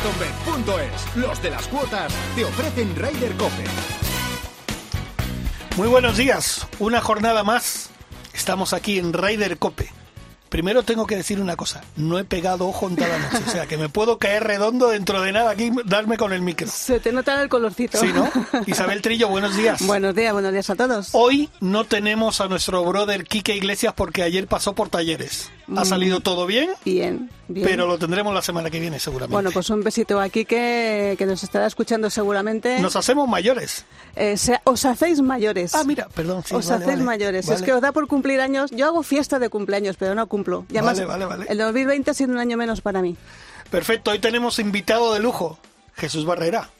MarathonBet.es, los de las cuotas, te ofrecen Ryder Cope. Muy buenos días, una jornada más. Estamos aquí en Ryder Cope. Primero tengo que decir una cosa, no he pegado ojo en toda la noche, o sea que me puedo caer redondo dentro de nada aquí, darme con el micro. Se te nota el colorcito. Sí, ¿no? Isabel Trillo, buenos días. Buenos días, buenos días a todos. Hoy no tenemos a nuestro brother Quique Iglesias porque ayer pasó por talleres. ¿Ha Mm. salido todo bien? Bien, bien. Pero lo tendremos la semana que viene seguramente. Bueno, pues un besito aquí que, que nos estará escuchando seguramente. Nos hacemos mayores. Eh, se- os hacéis mayores. Ah, mira, perdón. sí, os vale, hacéis vale, mayores. vale. Es que os da por cumplir años. Yo hago fiesta de cumpleaños, pero no cumplo. Y además, Vale, vale, vale. El 2020 ha sido un año menos para mí. Perfecto, hoy tenemos invitado de lujo, Jesús Barrera.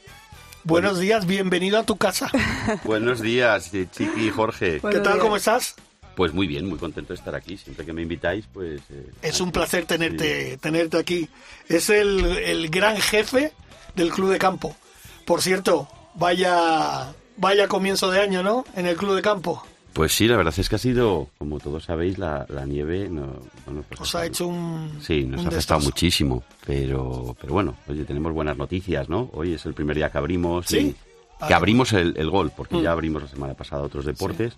Buenos días, bienvenido a tu casa. Buenos días, eh, Chiqui y Jorge. ¿Qué Buenos tal? días. ¿Cómo estás? Pues muy bien, muy contento de estar aquí. Siempre que me invitáis, pues... eh, Es un placer tenerte, tenerte aquí. Es el, el gran jefe del club de campo. Por cierto, vaya, vaya comienzo de año, ¿no? En el club de campo. Pues sí, la verdad es que ha sido, como todos sabéis, la, la nieve... No, pues Os ha hecho un. Sí, nos un ha afectado muchísimo, pero, pero bueno, oye, tenemos buenas noticias, ¿no? Hoy es el primer día que abrimos, ¿Sí? y- Ah. que abrimos el, el gol, porque Mm. ya abrimos la semana pasada otros deportes,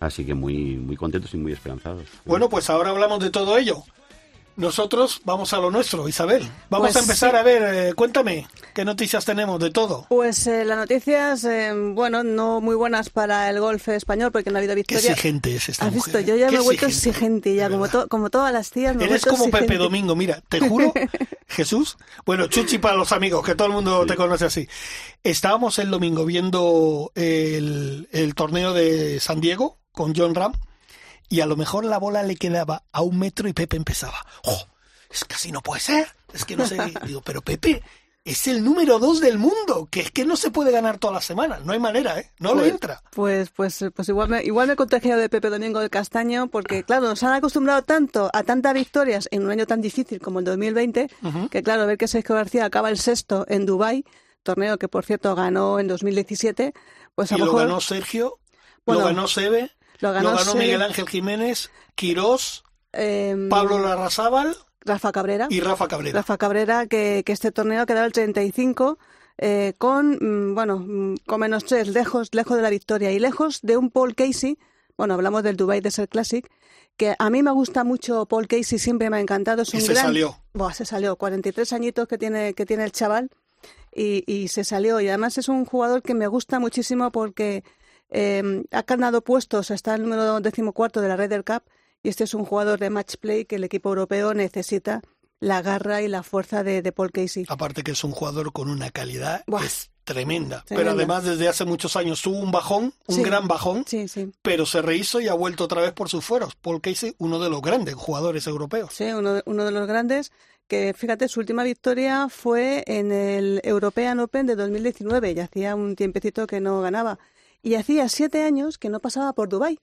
así que muy, muy contentos y muy esperanzados. Bueno, pues ahora hablamos de todo ello. Nosotros vamos a lo nuestro, Isabel. Vamos Pues a empezar sí. a ver, eh, cuéntame, ¿qué noticias tenemos de todo? Pues eh, las noticias, eh, bueno, no muy buenas para el golf español porque no ha habido Qué victoria. exigente es esta ¿Has mujer. visto? Yo ya Qué me he vuelto exigente, ya, como, to- como todas las tías. Me he Eres vuelto como Pepe exigente. Domingo, mira, te juro, Jesús. Bueno, Chuchi para los amigos, que todo el mundo te conoce así. Estábamos el domingo viendo el, el torneo de San Diego con John Ram y a lo mejor la bola le quedaba a un metro y Pepe empezaba. ¡Oh! Es que así no puede ser. Es que no sé. Digo, pero Pepe es el número dos del mundo, que es que no se puede ganar todas las semanas. No hay manera, ¿eh? No le Pues- entra. Pues, pues, pues igual me, igual me he de Pepe Domingo del Castaño, porque claro, nos han acostumbrado tanto a tantas victorias en un año tan difícil como el 2020, que claro, ver que Sergio García acaba el sexto en Dubai, torneo que por cierto ganó en 2017, pues a Y lo lo mejor ganó Sergio, Bueno, lo ganó Sebe, lo ganó. Miguel Ángel Jiménez, Quirós, em, Pablo Larrazábal Rafa Cabrera. y Rafa Cabrera. Rafa Cabrera, que, que este torneo ha quedado el 35 eh, con, mm, bueno, mm, con menos tres, lejos, lejos de la victoria y lejos de un Paul Casey, bueno, hablamos del Dubai Desert Classic, que a mí me gusta mucho Paul Casey, siempre me ha encantado, es Y un se gran... salió. Buah, se salió, 43 añitos que tiene, que tiene el chaval y, y se salió. Y además es un jugador que me gusta muchísimo porque eh, ha ganado puestos, está el número decimocuarto de la Ryder Cup y este es un jugador de match play que el equipo europeo necesita la garra y la fuerza de, de Paul Casey. Aparte que es un jugador con una calidad Buah. que es tremenda. Tremenda. Pero además desde hace muchos años tuvo un bajón, un Sí. gran bajón, Sí, sí. pero se rehizo y ha vuelto otra vez por sus fueros. Paul Casey, uno de los grandes jugadores europeos. Sí, uno de, uno de los grandes que, fíjate, su última victoria fue en el European Open de 2019 y hacía un tiempecito que no ganaba. Y hacía siete años que no pasaba por Dubái.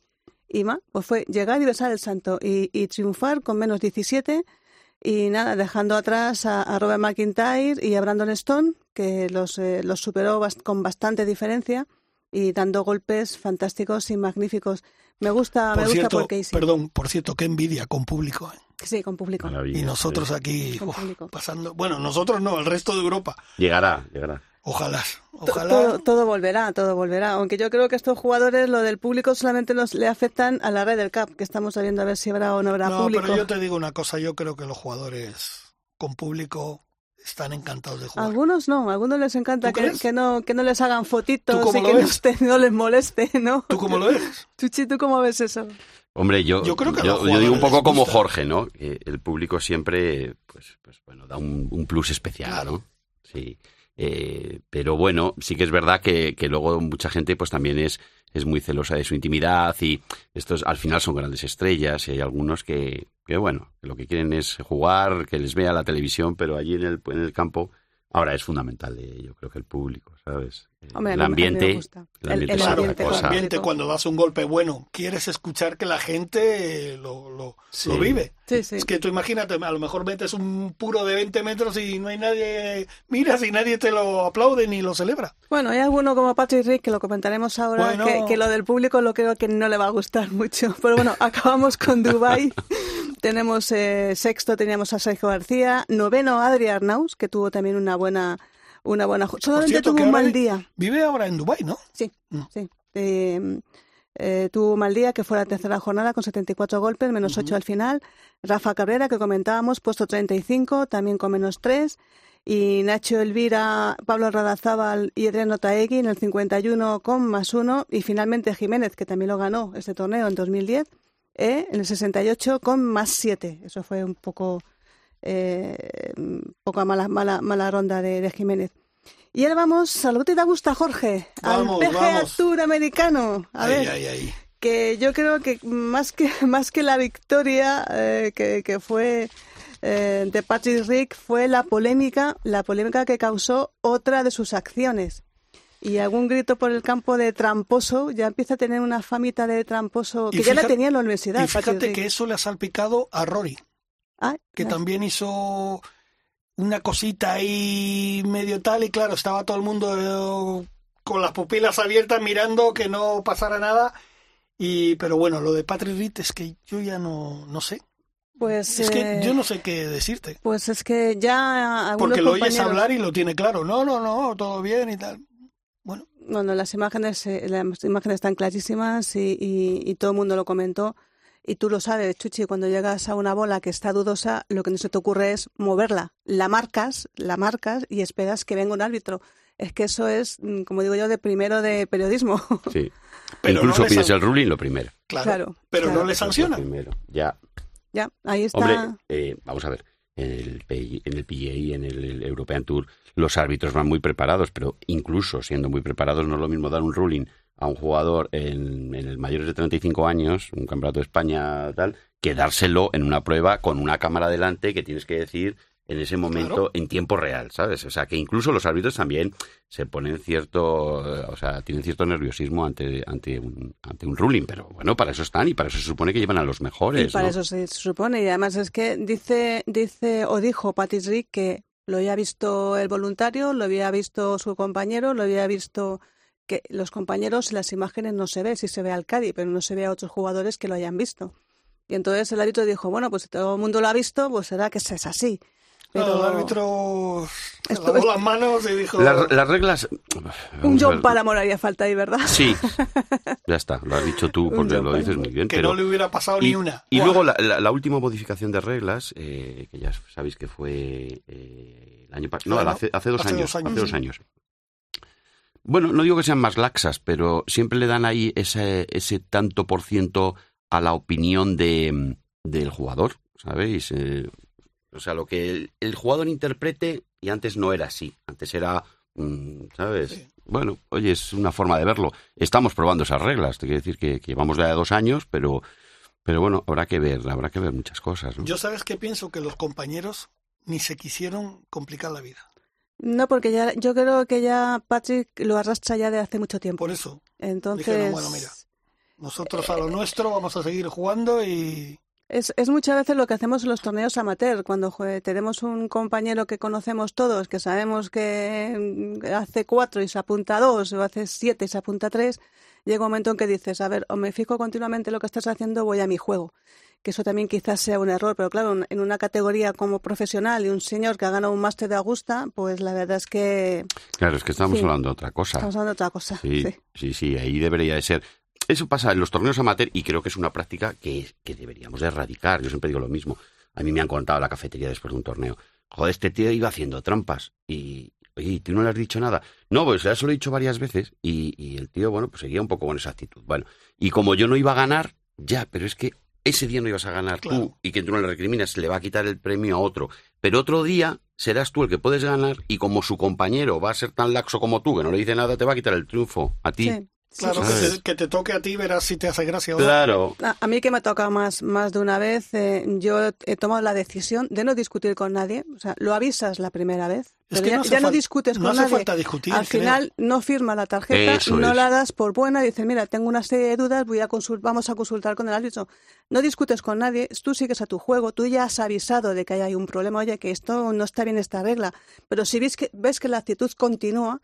Y ma, pues fue llegar y besar el santo y, y triunfar con menos 17 y nada, dejando atrás a, a Robert McIntyre y a Brandon Stone, que los, eh, los superó bast- con bastante diferencia y dando golpes fantásticos y magníficos. Me gusta, me Por gusta cierto, Paul Casey. perdón, por cierto, qué envidia con público. ¿eh? Sí, con público. Maravilla, Y nosotros sí. aquí uf, pasando. Bueno, nosotros no, el resto de Europa. Llegará, llegará. Ojalá, ojalá. Todo, todo volverá, todo volverá. Aunque yo creo que estos jugadores, lo del público, solamente los, le afectan a la red del CAP, que estamos sabiendo a ver si habrá o no habrá No, público. pero yo te digo una cosa, yo creo que los jugadores con público están encantados de jugar. Algunos no, a algunos les encanta ¿Tú que, que no, que no les hagan fotitos ¿Tú cómo y lo que no, no les moleste, ¿no? ¿Tú cómo lo ves? Chuchi, ¿tú cómo ves eso? Hombre, yo, Yo creo que yo, yo digo un poco como. Jorge, ¿no? Que el público siempre, pues, pues bueno, da un, un plus especial, Claro. ¿no? Sí. Eh, pero bueno, sí que es verdad que, que luego mucha gente pues también es, es muy celosa de su intimidad y estos al final son grandes estrellas y hay algunos que, que bueno, que lo que quieren es jugar, que les vea la televisión, pero allí en el, en el campo Ahora es fundamental, eh, yo creo que el público, ¿sabes? Hombre, el ambiente, gusta. el ambiente el ambiente, cosa. El ambiente, cuando das un golpe bueno, quieres escuchar que la gente lo, lo, Sí. lo vive. Sí, sí. Es que tú imagínate, a lo mejor metes un puro de 20 metros y no hay nadie, miras y nadie te lo aplaude ni lo celebra. Bueno, hay alguno como Patrick Rick, que lo comentaremos ahora, Bueno. que, que lo del público lo creo que no le va a gustar mucho. Pero bueno, acabamos con Dubai. Tenemos eh, sexto, teníamos a Sergio García. Noveno, Adri Arnaus, que tuvo también una buena... Una buena Solamente cierto, tuvo un mal día. Vive ahora en Dubái, ¿no? Sí, Mm. sí. Eh, eh, tuvo un mal día, que fue la tercera jornada con 74 golpes, menos 8 al final. Rafa Cabrera, que comentábamos, puesto 35, también con menos 3. Y Nacho Elvira, Pablo Radazábal y Adriano Taegui en el 51 con más 1. Y finalmente Jiménez, que también lo ganó este torneo en 2010, eh, en el 68 con más 7. Eso fue un poco, eh, un poco mala, mala, mala ronda de, de Jiménez. Y ahora vamos a lo que te gusta, Jorge, Vamos, al PGA vamos. Tour americano. A ay, ver, ay, ay. que yo creo que más que más que la victoria eh, que, que fue eh, de Patrick Rick fue la polémica, la polémica que causó otra de sus acciones. Y algún grito por el campo de tramposo, ya empieza a tener una famita de tramposo Y que ya la tenía en la universidad. Y fíjate Patrick que Rick. eso le ha salpicado a Rory, Ah, que también hizo una cosita ahí medio tal y claro, estaba todo el mundo eh, con las pupilas abiertas mirando que no pasara nada. Y, pero bueno, lo de Patrick Reed es que yo ya no, no sé. Pues, Es que eh, yo no sé qué decirte. pues es que ya Porque lo oyes hablar y lo tiene claro. No, no, no, todo bien y tal. Bueno, Bueno, las imágenes, eh, las imágenes están clarísimas y, y- y todo el mundo lo comentó. Y tú lo sabes, Chuchi, cuando llegas a una bola que está dudosa, lo que no se te ocurre es moverla. La marcas, la marcas y esperas que venga un árbitro. Es que eso es, mm, como digo yo, de primero de periodismo. Sí. Pero Incluso no pides san- el ruling lo primero. claro. Claro, pero claro. no le sanciona. Primero. Ya. ya, ahí está. Hombre, eh, vamos a ver. En el, PI en el PGA en el European Tour los árbitros van muy preparados, pero incluso siendo muy preparados no es lo mismo dar un ruling a un jugador en, en el mayores de 35 años, un campeonato de España tal, que dárselo en una prueba con una cámara delante que tienes que decir en ese momento Claro. en tiempo real, ¿sabes? O sea, que incluso los árbitros también se ponen cierto, o sea, tienen cierto nerviosismo ante ante un, ante un ruling, pero bueno, para eso están y para eso se supone que llevan a los mejores, Y para ¿no? eso se supone. Y además es que dice, dice o dijo Patrick Rick que lo había visto el voluntario, lo había visto su compañero, lo había visto que los compañeros en las imágenes no se ve, sí se ve al Cádiz, pero no se ve a otros jugadores que lo hayan visto. Y entonces el árbitro dijo, bueno, pues si todo el mundo lo ha visto, pues será que es así. Pero El árbitro Esto- lavó esto- las manos y dijo... Las, las reglas. un John. Paramore haría falta ahí, ¿verdad? Sí, ya está, lo has dicho tú porque lo dices muy bien. que pero... no le hubiera pasado y, ni una. y luego la, la- la última modificación de reglas, eh, que ya sabéis que fue eh, el año pasado. No, Claro, hace, hace dos hace años. dos años, Hace dos sí. Bueno, no digo que sean más laxas, pero siempre le dan ahí ese, ese tanto por ciento a la opinión de, del jugador, ¿sabéis? Eh, o sea, lo que el, el jugador interprete, y antes no era así. Antes era, mm, ¿sabes? Sí. Bueno, oye, es una forma de verlo. Estamos probando esas reglas, te quiero decir que, que llevamos ya dos años, pero, pero bueno, habrá que ver, habrá que ver muchas cosas, ¿no? Yo sabes que pienso que los compañeros ni se quisieron complicar la vida. No, porque ya, yo creo que ya Patrick lo arrastra ya de hace mucho tiempo. Por eso, Entonces, Dijeron, bueno, mira. nosotros a lo nuestro vamos a seguir jugando y Es, es muchas veces lo que hacemos en los torneos amateur, cuando tenemos un compañero que conocemos todos, que sabemos que mm, hace cuatro y se apunta a dos, o hace siete y se apunta a tres, llega un momento en que dices, a ver, o me fijo continuamente en lo que estás haciendo, voy a mi juego. Que eso también quizás sea un error, pero claro, en- una categoría como profesional y un señor que ha ganado un máster de Augusta, pues la verdad es que Claro, es que estamos Sí. hablando de otra cosa. estamos hablando de otra cosa. Sí, sí. sí, sí, ahí debería de ser. Eso pasa en los torneos amateur y creo que es una práctica que, que deberíamos de erradicar. Yo siempre digo lo mismo. A mí me han contado la cafetería después de un torneo. Joder, este tío iba haciendo trampas y, oye, ¿y ¿tú no le has dicho nada? No, pues ya se lo he dicho varias veces y, y el tío, bueno, pues seguía un poco con esa actitud. Bueno, y como yo no iba a ganar, ya, pero es que ese día no ibas a ganar Claro. tú y que tú no le recriminas, le va a quitar el premio a otro. Pero otro día serás tú el que puedes ganar y como su compañero va a ser tan laxo como tú, que no le dice nada, te va a quitar el triunfo a ti. Sí, Claro, sí, que te, que te toque a ti, verás si te hace gracia o no. Claro. A a mí que me ha tocado más, más de una vez, eh, yo he tomado la decisión de no discutir con nadie. O sea, lo avisas la primera vez, Es pero que ya, no ya no discutes no con hace nadie. falta discutir, Al creo. final no firma la tarjeta, Eso no es. la das por buena, dices, mira, tengo una serie de dudas, voy a consul- vamos a consultar con el árbitro. No discutes con nadie, tú sigues a tu juego, tú ya has avisado de que hay un problema, oye, que esto no está bien esta regla. Pero si ves que, ves que la actitud continúa,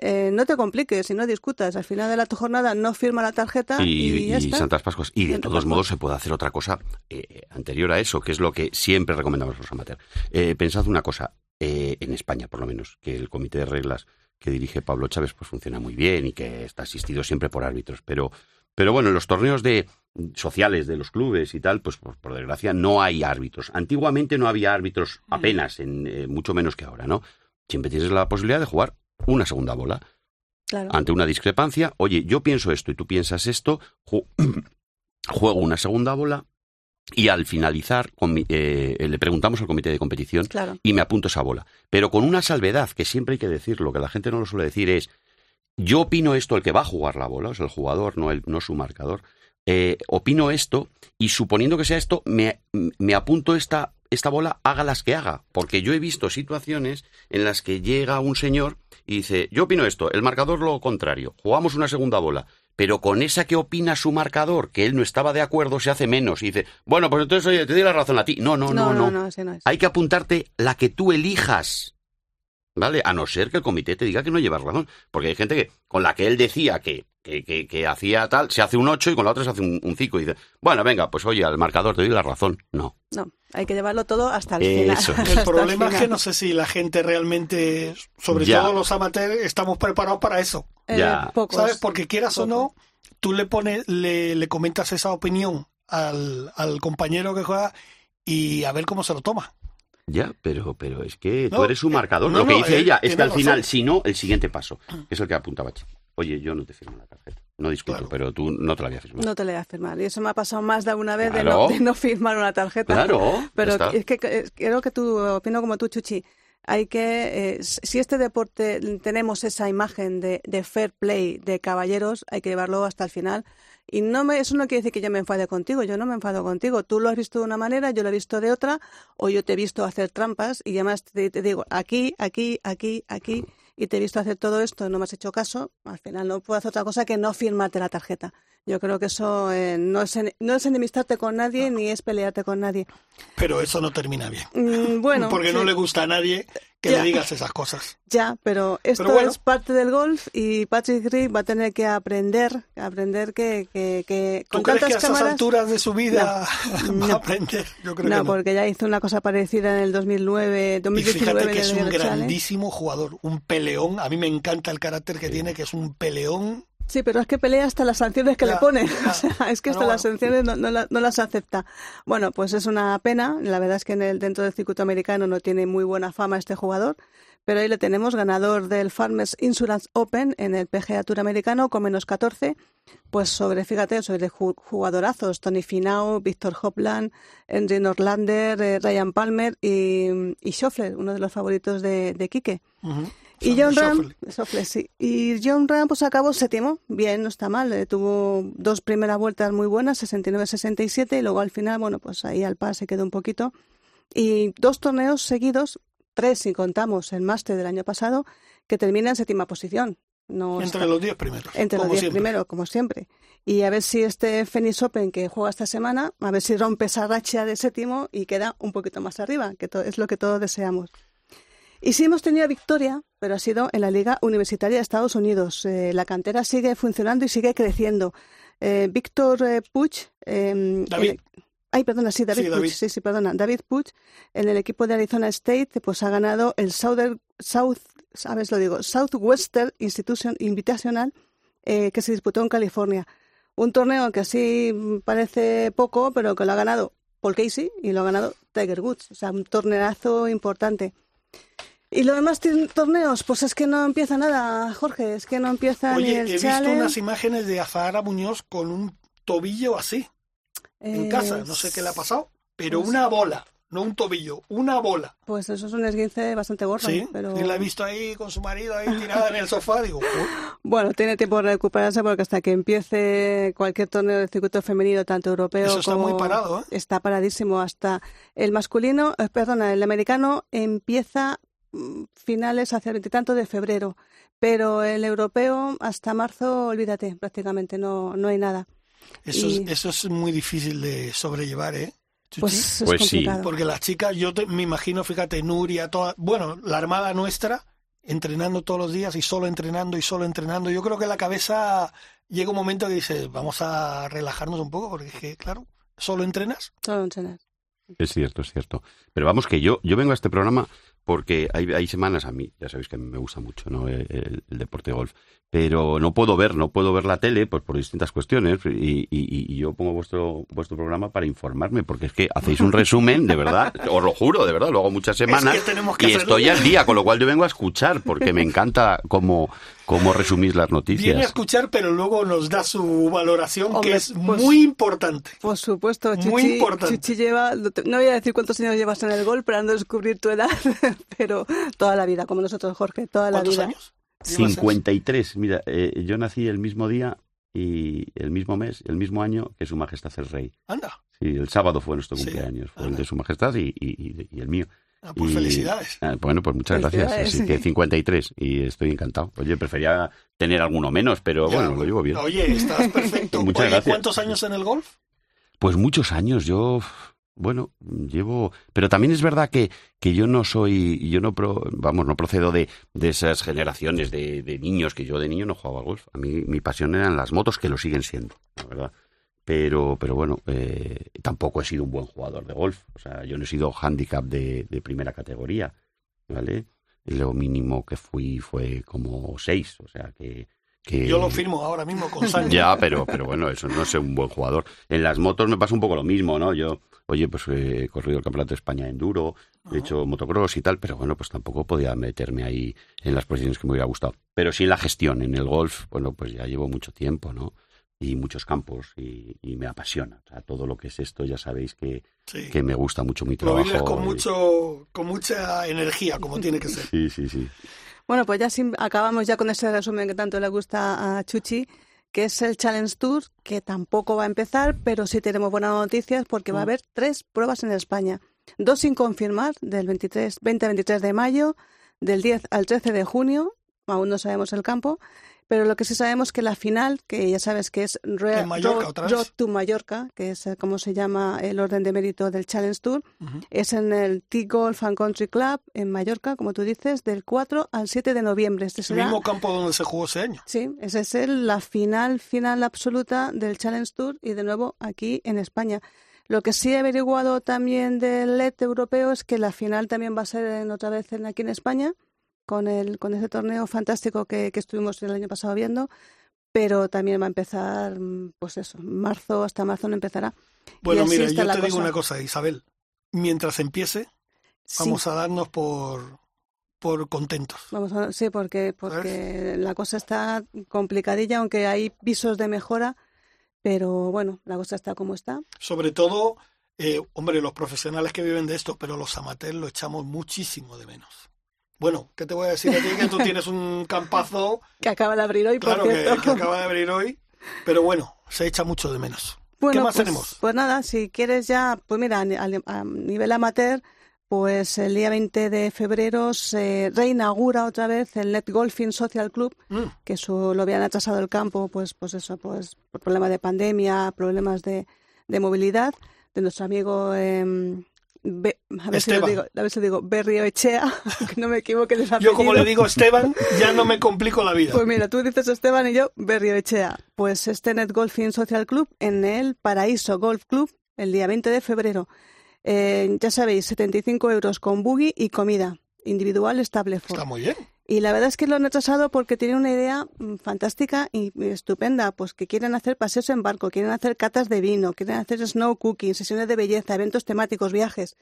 eh, no te compliques y no discutas. Al final de la jornada no firma la tarjeta y, y, ya y está. Santas Pascuas. Y de Santas todos Pascuas. modos se puede hacer otra cosa eh, anterior a eso, que es lo que siempre recomendamos los amateurs. Eh, pensad una cosa, eh, en España por lo menos, que el comité de reglas que dirige Pablo Chávez pues funciona muy bien y que está asistido siempre por árbitros. Pero, pero bueno, en los torneos de sociales de los clubes y tal, pues por, por desgracia no hay árbitros. Antiguamente no había árbitros apenas, en, eh, mucho menos que ahora, ¿no? Siempre tienes la posibilidad de jugar una segunda bola Claro. ante una discrepancia, oye, yo pienso esto y tú piensas esto, ju- juego una segunda bola y al finalizar con mi- eh, le preguntamos al comité de competición Claro. y me apunto esa bola. Pero con una salvedad, que siempre hay que decirlo, que la gente no lo suele decir, es, yo opino esto, el que va a jugar la bola, o sea, el jugador, no, el, no su marcador, eh, opino esto y suponiendo que sea esto, me, me apunto esta, esta bola, haga las que haga. Porque yo he visto situaciones en las que llega un señor y dice, yo opino esto, el marcador lo contrario, jugamos una segunda bola. Pero con esa que opina su marcador, que él no estaba de acuerdo, se hace menos. Y dice, bueno, pues entonces, oye, te doy la razón a ti. No, no, no, no. no, no es. Hay que apuntarte la que tú elijas. ¿Vale? A no ser que el comité te diga que no llevas razón. Porque hay gente que, con la que él decía que, que, que, que hacía tal, se hace un 8 y con la otra se hace un, un 5. Y dice, bueno, venga, pues oye, al marcador te doy la razón. No. No, hay que llevarlo todo hasta el Eso. final. El hasta problema es que no sé si la gente realmente, sobre Ya. todo los amateurs, estamos preparados para eso. Eh, Ya. pocos. ¿Sabes? Porque quieras o no, tú le pones, le, le comentas esa opinión al, al compañero que juega y a ver cómo se lo toma. Ya, pero, pero es que tú No, eres su eh, marcador. no, Lo que no, dice eh, ella es que al final, si no, el siguiente paso, que es el que apuntaba Chiqui. Oye, yo no te firmo la tarjeta. No discuto, Claro. pero tú no te la había firmado. No te le voy a firmar. Y eso me ha pasado más de una vez de, no, de no firmar una tarjeta. Claro, Pero está. es que eh, creo que tú, opino como tú, Chuchi. Hay que, eh, si este deporte tenemos esa imagen de, de fair play, de caballeros, hay que llevarlo hasta el final. Y no me, eso no quiere decir que yo me enfade contigo, yo no me enfado contigo. Tú lo has visto de una manera, yo lo he visto de otra, o yo te he visto hacer trampas y además te, te digo aquí, aquí, aquí, aquí, y te he visto hacer todo esto, no me has hecho caso, al final no puedo hacer otra cosa que no firmarte la tarjeta. Yo creo que eso eh, no, es, no es enemistarte con nadie ni es pelearte con nadie. Pero eso no termina bien. Mm, bueno, porque no le gusta a nadie que Ya. le digas esas cosas. Ya, pero esto Pero bueno. es parte del golf y Patrick Reed va a tener que aprender, aprender que, que, que ¿Tú con crees que a tantas esas alturas de su vida va No. a aprender? Yo creo no, que no. porque ya hizo una cosa parecida en el 2009, Y 2019 fíjate que es un Challenge. grandísimo jugador, un peleón. A mí me encanta el carácter que tiene, que es un peleón. Sí, pero es que pelea hasta las sanciones que Ya, le ponen. ya. O sea, es que hasta las sanciones no, no la- no las acepta. Bueno, pues es una pena. La verdad es que en el, dentro del circuito americano no tiene muy buena fama este jugador. Pero ahí le tenemos ganador del Farmers Insurance Open en el PGA Tour americano con menos 14. Pues sobre, fíjate, sobre ju- jugadorazos. Tony Finau, Víctor Hopland, Henry Norlander, eh, Ryan Palmer y, y Scheffler, uno de los favoritos de, de Quique. Ujú. Y John. Ram, Shuffle, sí. Y John Ram pues acabó séptimo, bien, no está mal, eh, tuvo dos primeras vueltas muy buenas, 69-67 y luego al final, bueno, pues ahí al par se quedó un poquito. Y dos torneos seguidos, tres si contamos el máster del año pasado, que termina en séptima posición. No Entre está- los diez primeros. entre los como diez siempre. primeros, como siempre. Y a ver si este Phoenix Open que juega esta semana, a ver si rompe esa racha de séptimo y queda un poquito más arriba, que es lo que todos deseamos. Y sí hemos tenido victoria, pero ha sido en la Liga Universitaria de Estados Unidos. Eh, la cantera sigue funcionando y sigue creciendo. Eh, Víctor eh, Puig. eh, David. eh, ay, perdona, sí, David Sí. David. Sí, sí, perdona. David Puig, en el equipo de Arizona State, pues ha ganado el Southern, South, ¿sabes lo digo? Southwestern Institution Invitational, eh, que se disputó en California. Un torneo que así parece poco, pero que lo ha ganado Paul Casey y lo ha ganado Tiger Woods. O sea, un torneazo importante. Y los demás torneos, pues es que no empieza nada, Jorge, es que no empieza ni Oye, el he visto Challenge. unas imágenes de Azahara Muñoz con un tobillo así. en Eh, casa. No sé qué le ha pasado, pero una bola, no un tobillo, una bola. Pues eso es un esguince bastante gordo. Sí, pero... y la he visto ahí con su marido ahí tirada en el sofá. Digo, "Uy". Bueno, tiene tiempo de recuperarse porque hasta que empiece cualquier torneo de circuito femenino, tanto europeo Eso está como... muy parado, ¿eh? Está paradísimo hasta el masculino, eh, perdona, el americano empieza finales hacia el veintitanto de febrero, pero el europeo hasta marzo, olvídate, prácticamente no, no hay nada. eso, Y- es, eso es muy difícil de sobrellevar, ¿eh? Chuchi? Pues es Pues sí. Porque las chicas, yo te- me imagino, fíjate, Nuria, toda, bueno, la armada nuestra, entrenando todos los días y solo entrenando y solo entrenando. Yo creo que la cabeza llega un momento que dice, vamos a relajarnos un poco, porque es que, claro, solo entrenas. Solo entrenar. Es cierto, es cierto. Pero vamos, que yo, yo vengo a este programa porque hay, hay semanas a mí, ya sabéis que me gusta mucho ¿no? el, el- deporte de golf, pero no puedo ver, no puedo ver la tele pues por distintas cuestiones y, y- yo pongo vuestro, vuestro programa para informarme, porque es que hacéis un resumen, de verdad, os lo juro, de verdad, lo hago muchas semanas Es que tenemos que y estoy al día, con lo cual yo vengo a escuchar, porque me encanta cómo, cómo resumís las Viene a noticias. escuchar, pero luego nos da su valoración, Hombre, que es pues- muy importante. Por supuesto, Chuchi, Muy importante. Chuchi lleva, no voy a decir cuántos años llevas en el golf, para no descubrir tu edad, pero toda la vida, como nosotros, Jorge, toda la ¿Cuántos vida. años? Llevas? 53, mira, eh, yo nací el mismo día y el mismo mes, el mismo año que Su Majestad el Rey. Anda, Sí, el sábado fue nuestro Sí. cumpleaños, fue el de Su Majestad y, y- y el mío. Ah, pues Y- felicidades. Ah, Bueno, pues muchas gracias. Así que 53 y estoy encantado. Oye, prefería tener alguno menos, pero Ya, bueno, lo llevo bien. Oye, estás perfecto. Muchas Oye, gracias. ¿cuántos años en el golf? Pues muchos años, yo, bueno, llevo, pero también es verdad que, que yo no soy, yo no, pro- vamos, no procedo de, de esas generaciones de, de niños que yo de niño no jugaba al golf. A mí mi pasión eran las motos, que lo siguen siendo, la verdad. Pero, pero bueno, eh, tampoco he sido un buen jugador de golf. O sea, yo no he sido handicap de, de primera categoría, ¿vale? Lo mínimo que fui fue como seis, o sea que... que Yo lo firmo ahora mismo con sangre. ya, pero, pero bueno, eso no es un buen jugador. En las motos me pasa un poco lo mismo, ¿no? Yo, oye, pues eh, he corrido el Campeonato de España en Enduro, he hecho motocross y tal, pero bueno, pues tampoco podía meterme ahí en las posiciones que me hubiera gustado. Pero sí en la gestión, en el golf, bueno, pues ya llevo mucho tiempo, ¿no? Y muchos campos y, y me apasiona. O sea, todo lo que es esto ya sabéis que, Sí. que me gusta mucho mi Lo trabajo. vives con y- mucho, con mucha energía, como tiene que ser. Sí, sí, sí. Bueno, pues ya sim- acabamos ya con ese resumen que tanto le gusta a Chuchi, que es el Challenge Tour, que tampoco va a empezar, pero sí tenemos buenas noticias porque va a Mm. haber tres pruebas en España. Dos sin confirmar, del 23, 20 al 23 de mayo, del 10 al 13 de junio, aún no sabemos el campo, pero lo que sí sabemos es que la final, que ya sabes que es Re- En Mallorca, Road, to Mallorca, que es eh, como se llama el orden de mérito del Challenge Tour, es en el T-Golf and Country Club en Mallorca, como tú dices, del 4 al 7 de noviembre. Este El mismo campo donde se jugó ese año. sí, esa es el- la final, final absoluta del Challenge Tour y de nuevo aquí en España. Lo que sí he averiguado también del LED europeo es que la final también va a ser en, otra vez en, aquí en España, con, el, con ese torneo fantástico que, que estuvimos el año pasado viendo, pero también va a empezar, mm, pues eso, marzo, hasta marzo no empezará. Bueno, mira, yo te digo cosa. una cosa, Isabel. Mientras empiece, Sí. vamos a darnos por, por contentos. Vamos a, sí, porque, porque la cosa está complicadilla, aunque hay visos de mejora, pero bueno, la cosa está como está. Sobre todo, eh, hombre, los profesionales que viven de esto, pero los amateurs lo echamos muchísimo de menos. Bueno, ¿qué te voy a decir a ti? Que tú tienes un campazo, Que acaba de abrir hoy, por claro, que, cierto. que acaba de abrir hoy, pero bueno, se echa mucho de menos. Bueno, ¿Qué más pues, tenemos? Pues nada, si quieres ya, pues mira, a, ni- a ni- a nivel amateur, pues el día 20 de febrero se reinaugura otra vez el Net Golfing Social Club, Mm, que su, lo habían atrasado el campo, pues, pues eso, pues por problemas de pandemia, problemas de, de movilidad, de nuestro amigo, em, Be- a, ver si lo digo, a ver si lo digo, Berrio Echea, que no me equivoque el Yo como le apellido. digo Esteban, ya no me complico la vida. Pues mira, tú dices Esteban y yo Berrio Echea. Pues este Net Golfing Social Club en el Paraíso Golf Club el día 20 de febrero. Eh, ya sabéis, 75 euros con buggy y comida individual estable Está muy bien. Y la verdad es que lo han retrasado porque tienen una idea mm, fantástica y estupenda, pues que quieren hacer paseos en barco, quieren hacer catas de vino, quieren hacer snow cooking, sesiones de belleza, eventos temáticos, viajes.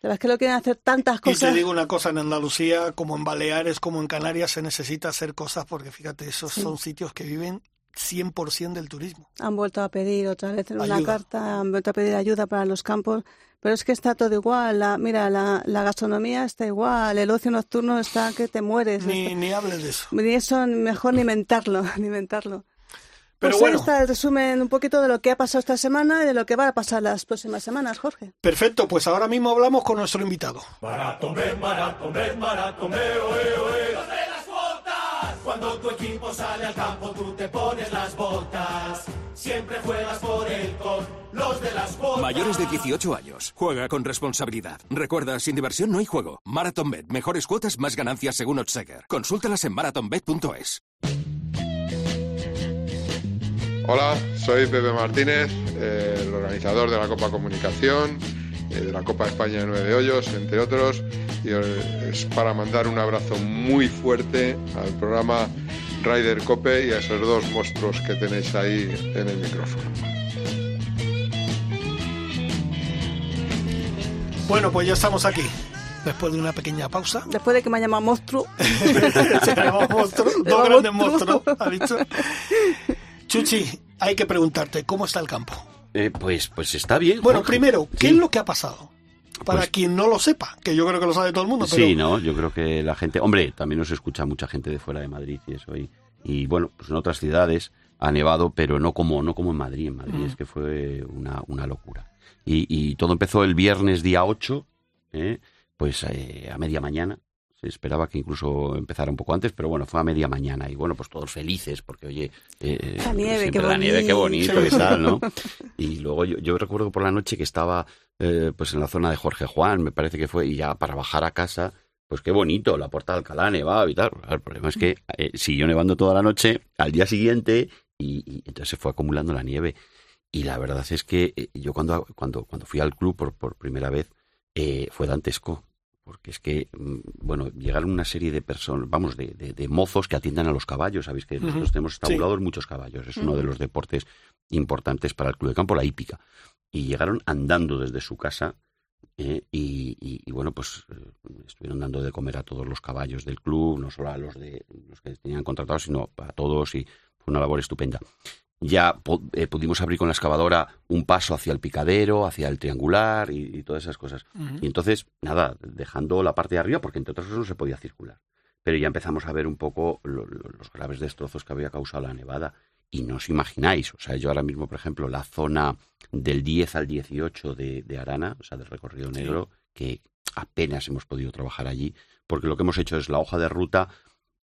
La verdad es que lo quieren hacer tantas Y te cosas. digo una cosa, en Andalucía, como en Baleares, como en Canarias, se necesita hacer cosas porque fíjate, esos Sí. son sitios que viven 100% del turismo. Han vuelto a pedir otra vez en una carta, han vuelto a pedir ayuda para los campos, pero es que está todo igual. La, mira, la, la gastronomía está igual, el ocio nocturno está que te mueres. Ni, Está- ni hables de eso. Ni eso, mejor ni inventarlo, ni inventarlo. Pero pues bueno. ahí está el resumen un poquito de lo que ha pasado esta semana y de lo que va a pasar las próximas semanas, Jorge. Perfecto, pues ahora mismo hablamos con nuestro invitado. Maratón, ven, maratón, ven, maratón, ve, oe, oe. Cuando tu equipo sale al campo, tú te pones las botas. Siempre juegas por él con los de las botas. Mayores de 18 años. Juega con responsabilidad. Recuerda, sin diversión no hay juego. MarathonBet. Mejores cuotas, más ganancias según Odseger. Consúltalas en marathonbet.es. Hola, soy Pepe Martínez, eh, el organizador de la Copa Comunicación, de la Copa España de Nueve Hoyos, entre otros, y eh, es para mandar un abrazo muy fuerte al programa Ryder Cope y a esos dos monstruos que tenéis ahí en el micrófono. Bueno, pues ya estamos aquí. Después de una pequeña pausa. Después de que me ha llamado monstruo, Se llama monstruo, dos grandes monstruo. monstruos, ha dicho. Chuchi, hay que preguntarte, ¿cómo está el campo? Eh, pues, pues está bien. Bueno, Jorge. primero, ¿qué Sí. es lo que ha pasado? Para Pues- quien no lo sepa, que yo creo que lo sabe todo el mundo, pero Sí, ¿no? Yo creo que la gente... Hombre, también nos escucha mucha gente de fuera de Madrid y eso. Y, y bueno, pues en otras ciudades ha nevado, pero no como, no como en Madrid. En Madrid Mm. es que fue una, una locura. Y, y todo empezó el viernes día 8, ¿eh? pues eh, a media mañana. Se esperaba que incluso empezara un poco antes, pero bueno, fue a media mañana. Y bueno, pues todos felices, porque oye... eh, La nieve, siempre qué la nieve, qué bonito, qué tal, ¿no? Y luego yo, yo recuerdo por la noche que estaba eh, pues en la zona de Jorge Juan, me parece que fue, y ya para bajar a casa, pues qué bonito, la puerta de Alcalá nevado y tal. El problema es que eh, siguió nevando toda la noche, al día siguiente, y, y entonces se fue acumulando la nieve. Y la verdad es que eh, yo cuando, cuando, cuando fui al club por, por primera vez, eh, fue dantesco. Porque es que, mm, bueno, llegaron una serie de personas, vamos, de, de- de mozos que atiendan a los caballos. Sabéis que nosotros tenemos Sí. estabulados muchos caballos. Es uno de los deportes importantes para el club de campo, la hípica. Y llegaron andando desde su casa eh, y, y- y, bueno, pues eh, estuvieron dando de comer a todos los caballos del club, no solo a los de los que tenían contratados, sino a todos y fue una labor estupenda. Ya eh, pudimos abrir con la excavadora un paso hacia el picadero, hacia el triangular y, y todas esas cosas. Y entonces, nada, dejando la parte de arriba, porque entre otras cosas no se podía circular. Pero ya empezamos a ver un poco lo- lo- los graves destrozos que había causado la nevada. Y no os imagináis, o sea, yo ahora mismo, por ejemplo, la zona del 10 al 18 de, de Arana, o sea, del recorrido negro, que apenas hemos podido trabajar allí, porque lo que hemos hecho es la hoja de ruta,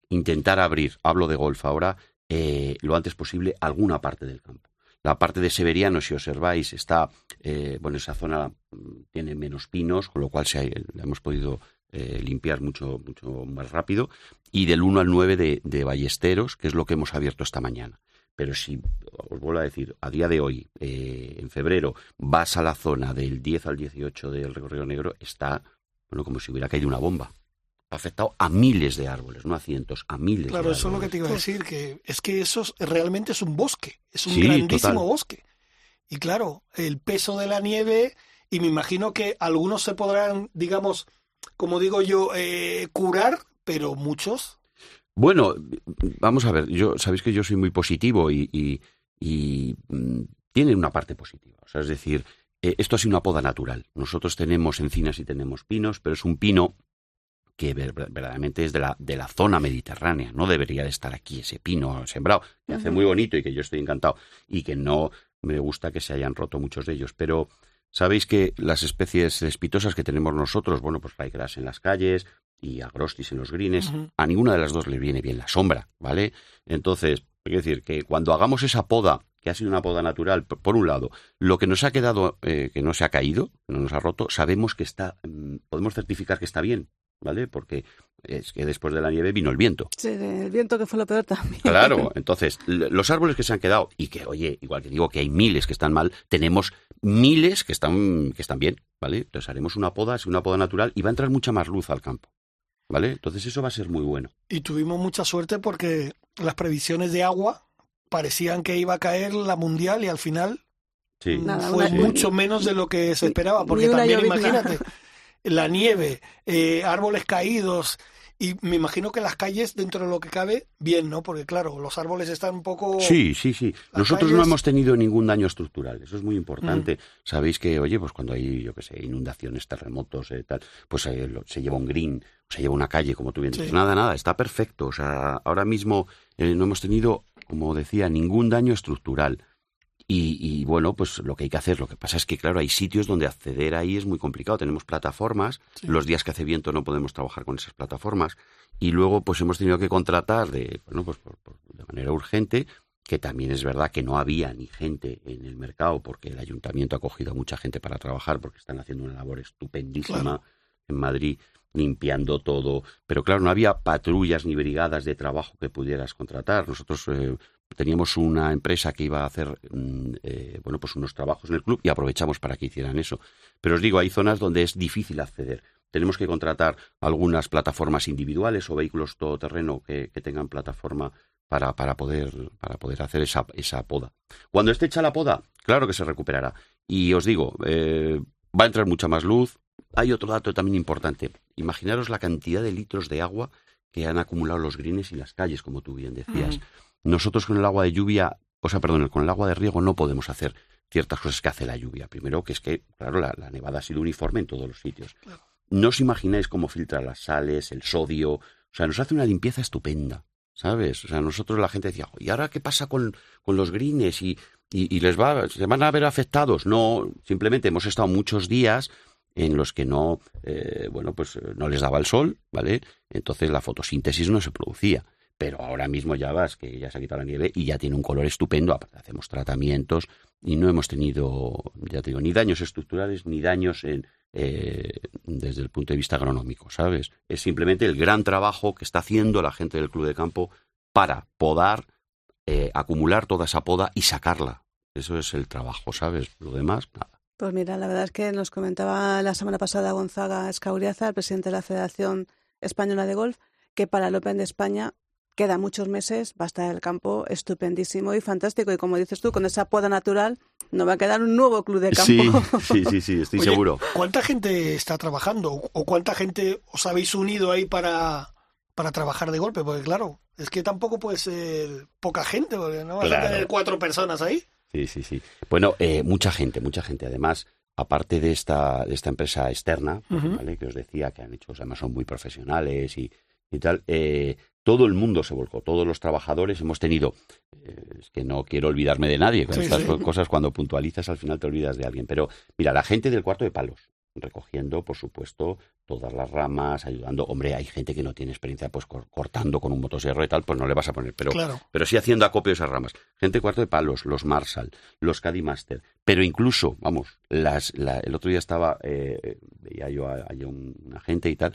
intentar abrir, hablo de golf ahora, eh, lo antes posible alguna parte del campo. La parte de Severiano, si observáis, está, eh, bueno, esa zona mm, tiene menos pinos, con lo cual se la hemos podido eh, limpiar mucho, mucho más rápido. Y del 1 al 9 de, de Ballesteros, que es lo que hemos abierto esta mañana. Pero si, os vuelvo a decir, a día de hoy, eh, en febrero, vas a la zona del 10 al 18 del recorrido negro, está, bueno, como si hubiera caído una bomba. Ha afectado a miles de árboles, no a cientos, a miles Claro, de eso es lo que árboles. te iba a decir, que es que eso es- realmente es un bosque, es un Sí, grandísimo total. bosque. Y claro, el peso de la nieve, y me imagino que algunos se podrán, digamos, como digo yo, eh, curar, pero muchos, Bueno, vamos a ver, yo sabéis que yo soy muy positivo y, y- y, mm, tiene una parte positiva. O sea, es decir, eh, esto ha sido una poda natural. Nosotros tenemos encinas y tenemos pinos, pero es un pino que ver- verdaderamente es de la, de la zona mediterránea. No debería de estar aquí ese pino sembrado, que hace muy bonito y que yo estoy encantado y que no me gusta que se hayan roto muchos de ellos. Pero sabéis que las especies espitosas que tenemos nosotros, bueno, pues ryegrass en las calles y agrostis en los Ujú. a ninguna de las dos le viene bien la sombra, ¿vale? Entonces, quiero decir que cuando hagamos esa poda, que ha sido una poda natural, por un lado, lo que nos ha quedado, eh, que no se ha caído, no nos ha roto, sabemos que está, mm, podemos certificar que está bien, ¿vale? Porque es que después de la nieve vino el viento. Sí, el viento que fue lo peor también. Claro, entonces, los árboles que se han quedado, y que, oye, igual que digo que hay miles que están mal, tenemos miles que están, que están bien, ¿vale? Entonces haremos una poda, es una poda natural, y va a entrar mucha más luz al campo, ¿vale? Entonces eso va a ser muy bueno. y tuvimos mucha suerte porque las previsiones de agua parecían que iba a caer la mundial y al final Sí. Nada, fue una- mucho menos de lo que se esperaba, porque también imagínate, la nieve, eh, árboles caídos Y me imagino que las calles, dentro de lo que cabe, bien, ¿no? Porque claro, los árboles están un poco... Sí, sí, sí. Las Nosotros no hemos tenido ningún daño estructural, eso es muy importante. Sabéis que, oye, pues cuando hay, yo qué sé, inundaciones, terremotos, eh, tal, pues eh, lo- se lleva un green, se lleva una calle, como tú bien dices. Sí. Nada, nada, está perfecto. O sea, ahora mismo eh, no hemos tenido, como decía, ningún daño estructural. Y, y, bueno, pues lo que hay que hacer, lo que pasa es que, claro, hay sitios donde acceder ahí es muy complicado. Tenemos plataformas, Sí. los días que hace viento no podemos trabajar con esas plataformas, y luego pues hemos tenido que contratar de, bueno, pues por- por- de manera urgente, que también es verdad que no había ni gente en el mercado, porque el ayuntamiento ha cogido a mucha gente para trabajar, porque están haciendo una labor estupendísima Claro. en Madrid, limpiando todo. Pero claro, no había patrullas ni brigadas de trabajo que pudieras contratar. Nosotros eh, teníamos una empresa que iba a hacer mm, eh, bueno pues unos trabajos en el club y aprovechamos para que hicieran eso. Pero os digo, hay zonas donde es difícil acceder. Tenemos que contratar algunas plataformas individuales o vehículos todoterreno que, que tengan plataforma para, para, poder, para poder hacer esa, esa poda. Cuando esté hecha la poda, claro que se recuperará. Y os digo, eh, va a entrar mucha más luz. Hay otro dato también importante. Imaginaros la cantidad de litros de agua que han acumulado los greens y las calles, como tú bien decías. Nosotros con el agua de lluvia, o sea, perdón, con el agua de riego no podemos hacer ciertas cosas que hace la lluvia. Primero, que es que, claro, la, la nevada ha sido uniforme en todos los sitios. No os imagináis cómo filtra las sales, el sodio. O sea, nos hace una limpieza estupenda, ¿sabes? O sea, nosotros la gente decía, ¿y ahora qué pasa con, con los greens? Y, y, y les va, se van a ver afectados. No, simplemente hemos estado muchos días en los que no, eh, bueno, pues eh, no les daba el sol, ¿vale? Entonces la fotosíntesis no se producía. Pero ahora mismo ya vas, que ya se ha quitado la nieve y ya tiene un color estupendo. Aparte, hacemos tratamientos y no hemos tenido, ya te digo, ni daños estructurales ni daños en, eh, desde el punto de vista agronómico, ¿sabes? Es simplemente el gran trabajo que está haciendo la gente del club de campo para podar, eh, acumular toda esa poda y sacarla. Eso es el trabajo, ¿sabes? Lo demás, nada. Pues mira, la verdad es que nos comentaba la semana pasada Gonzaga Escauriaza, el presidente de la Federación Española de Golf, que para el Open de España quedan muchos meses, va a estar el campo estupendísimo y fantástico. Y como dices tú, con esa poda natural nos va a quedar un nuevo club de campo. sí, sí, sí, estoy Oye, seguro. ¿Cuánta gente está trabajando? ¿O cuánta gente os habéis unido ahí para, para trabajar de golpe? Porque claro, es que tampoco puede ser poca gente, porque no vas Claro. a tener cuatro personas ahí. Sí, sí, sí. Bueno, eh, mucha gente, mucha gente. Además, aparte de esta, de esta empresa externa. ¿vale? que os decía que han hecho, además son muy profesionales y, y tal, eh, todo el mundo se volcó, todos los trabajadores hemos tenido, eh, es que no quiero olvidarme de nadie, con Sí, estas sí. cosas cuando puntualizas al final te olvidas de alguien, pero mira, la gente del cuarto de palos, recogiendo, por supuesto, todas las ramas, ayudando. Hombre, hay gente que no tiene experiencia, pues cor- cortando con un motosierra y tal, pues no le vas a poner, pero Claro. pero sí haciendo acopio de esas ramas. Gente cuarto de palos, los Marshall, los Caddy Master, pero incluso, vamos, las, la- el otro día estaba, eh, veía yo a, a un- una gente y tal,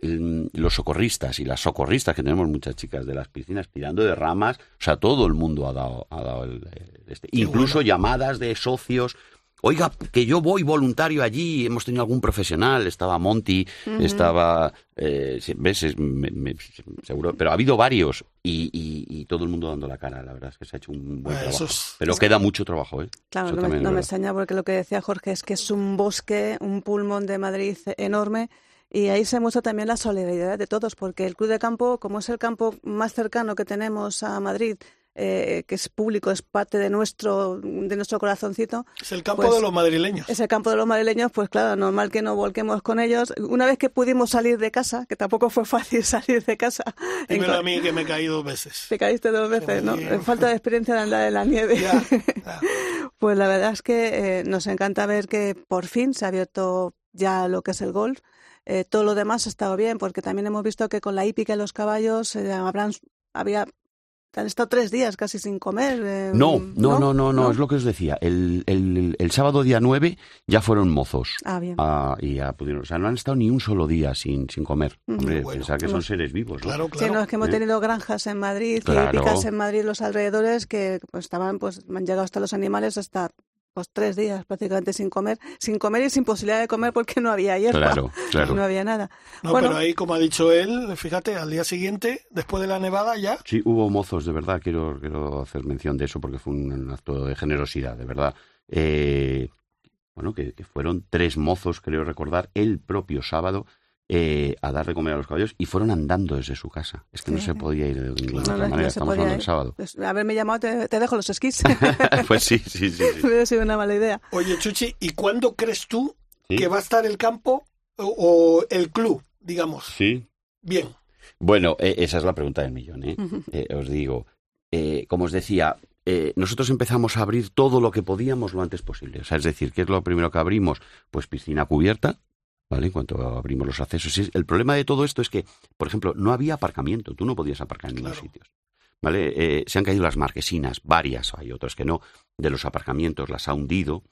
los socorristas y las socorristas, que tenemos muchas chicas de las piscinas tirando de ramas, o sea, todo el mundo ha dado, ha dado el, el- este. Incluso bueno. llamadas de socios. Oiga, que yo voy voluntario allí, hemos tenido algún profesional, estaba Monty, estaba, eh, ves, Es- me- me- seguro, pero ha habido varios y, y- y todo el mundo dando la cara, la verdad es que se ha hecho un buen Ah, trabajo. eso es- pero queda mucho trabajo, ¿eh? Claro, Eso no, me, no me extraña porque lo que decía Jorge es que es un bosque, un pulmón de Madrid enorme y ahí se muestra también la solidaridad de todos porque el Club de Campo, como es el campo más cercano que tenemos a Madrid, eh, que es público, es parte de nuestro, de nuestro corazoncito, Es el campo Pues, de los madrileños. es el campo de los madrileños, pues claro, normal que nos volquemos con ellos. Una vez que pudimos salir de casa, que tampoco fue fácil salir de casa, en Dímelo co- a mí que me caído dos veces. te caíste dos veces, ¿no? Sí. Falta de experiencia de andar en la nieve. Ya, ya. Pues la verdad es que eh, nos encanta ver que por fin se ha abierto ya lo que es el golf. Eh, todo lo demás ha estado bien, porque también hemos visto que con la hípica y los caballos eh, habrán, había, han estado tres días casi sin comer. eh, No, no, no, no, no, es lo que os decía. El, el, el sábado día 9 ya fueron mozos. Ah, bien. Ah, y ya pudieron, o sea, no han estado ni un solo día sin, sin comer. Hombre, Bueno, pensar que son seres vivos, ¿no? Claro, Sí, claro. no, es que hemos ¿eh? tenido granjas en Madrid Claro. y hípicas en Madrid, los alrededores, que pues, estaban, pues, han llegado hasta los animales hasta pues tres días prácticamente sin comer, sin comer y sin posibilidad de comer porque no había hierba, Claro, claro. no había nada. No, bueno, pero ahí, como ha dicho él, fíjate, al día siguiente, después de la nevada, ya. Sí, hubo mozos, de verdad, quiero, quiero hacer mención de eso porque fue un acto de generosidad, de verdad. Eh, bueno, que, que fueron tres mozos, creo recordar, el propio sábado eh, a dar de comer a los caballos y fueron andando desde su casa. Es que no se podía ir de ninguna No, otra no, manera. Estamos hablando ir. del sábado. Pues, haberme llamado, te, te dejo los esquís. pues sí, sí, sí. sí. Hubiera sido una mala idea. Oye, Chuchi, ¿y cuándo crees tú Sí. que va a estar el campo o, o el club, digamos? Sí. Bien. Bueno, eh, esa es la pregunta del millón, ¿eh? Eh, os digo, eh, como os decía, eh, nosotros empezamos a abrir todo lo que podíamos lo antes posible. O sea, es decir, ¿qué es lo primero que abrimos? Pues piscina cubierta, ¿vale? En cuanto abrimos los accesos. El problema de todo esto es que, por ejemplo, no había aparcamiento. Tú no podías aparcar en ningún Claro. sitio. ¿Vale? Eh, se han caído las marquesinas, varias, hay otras que no, de los aparcamientos, las ha hundido,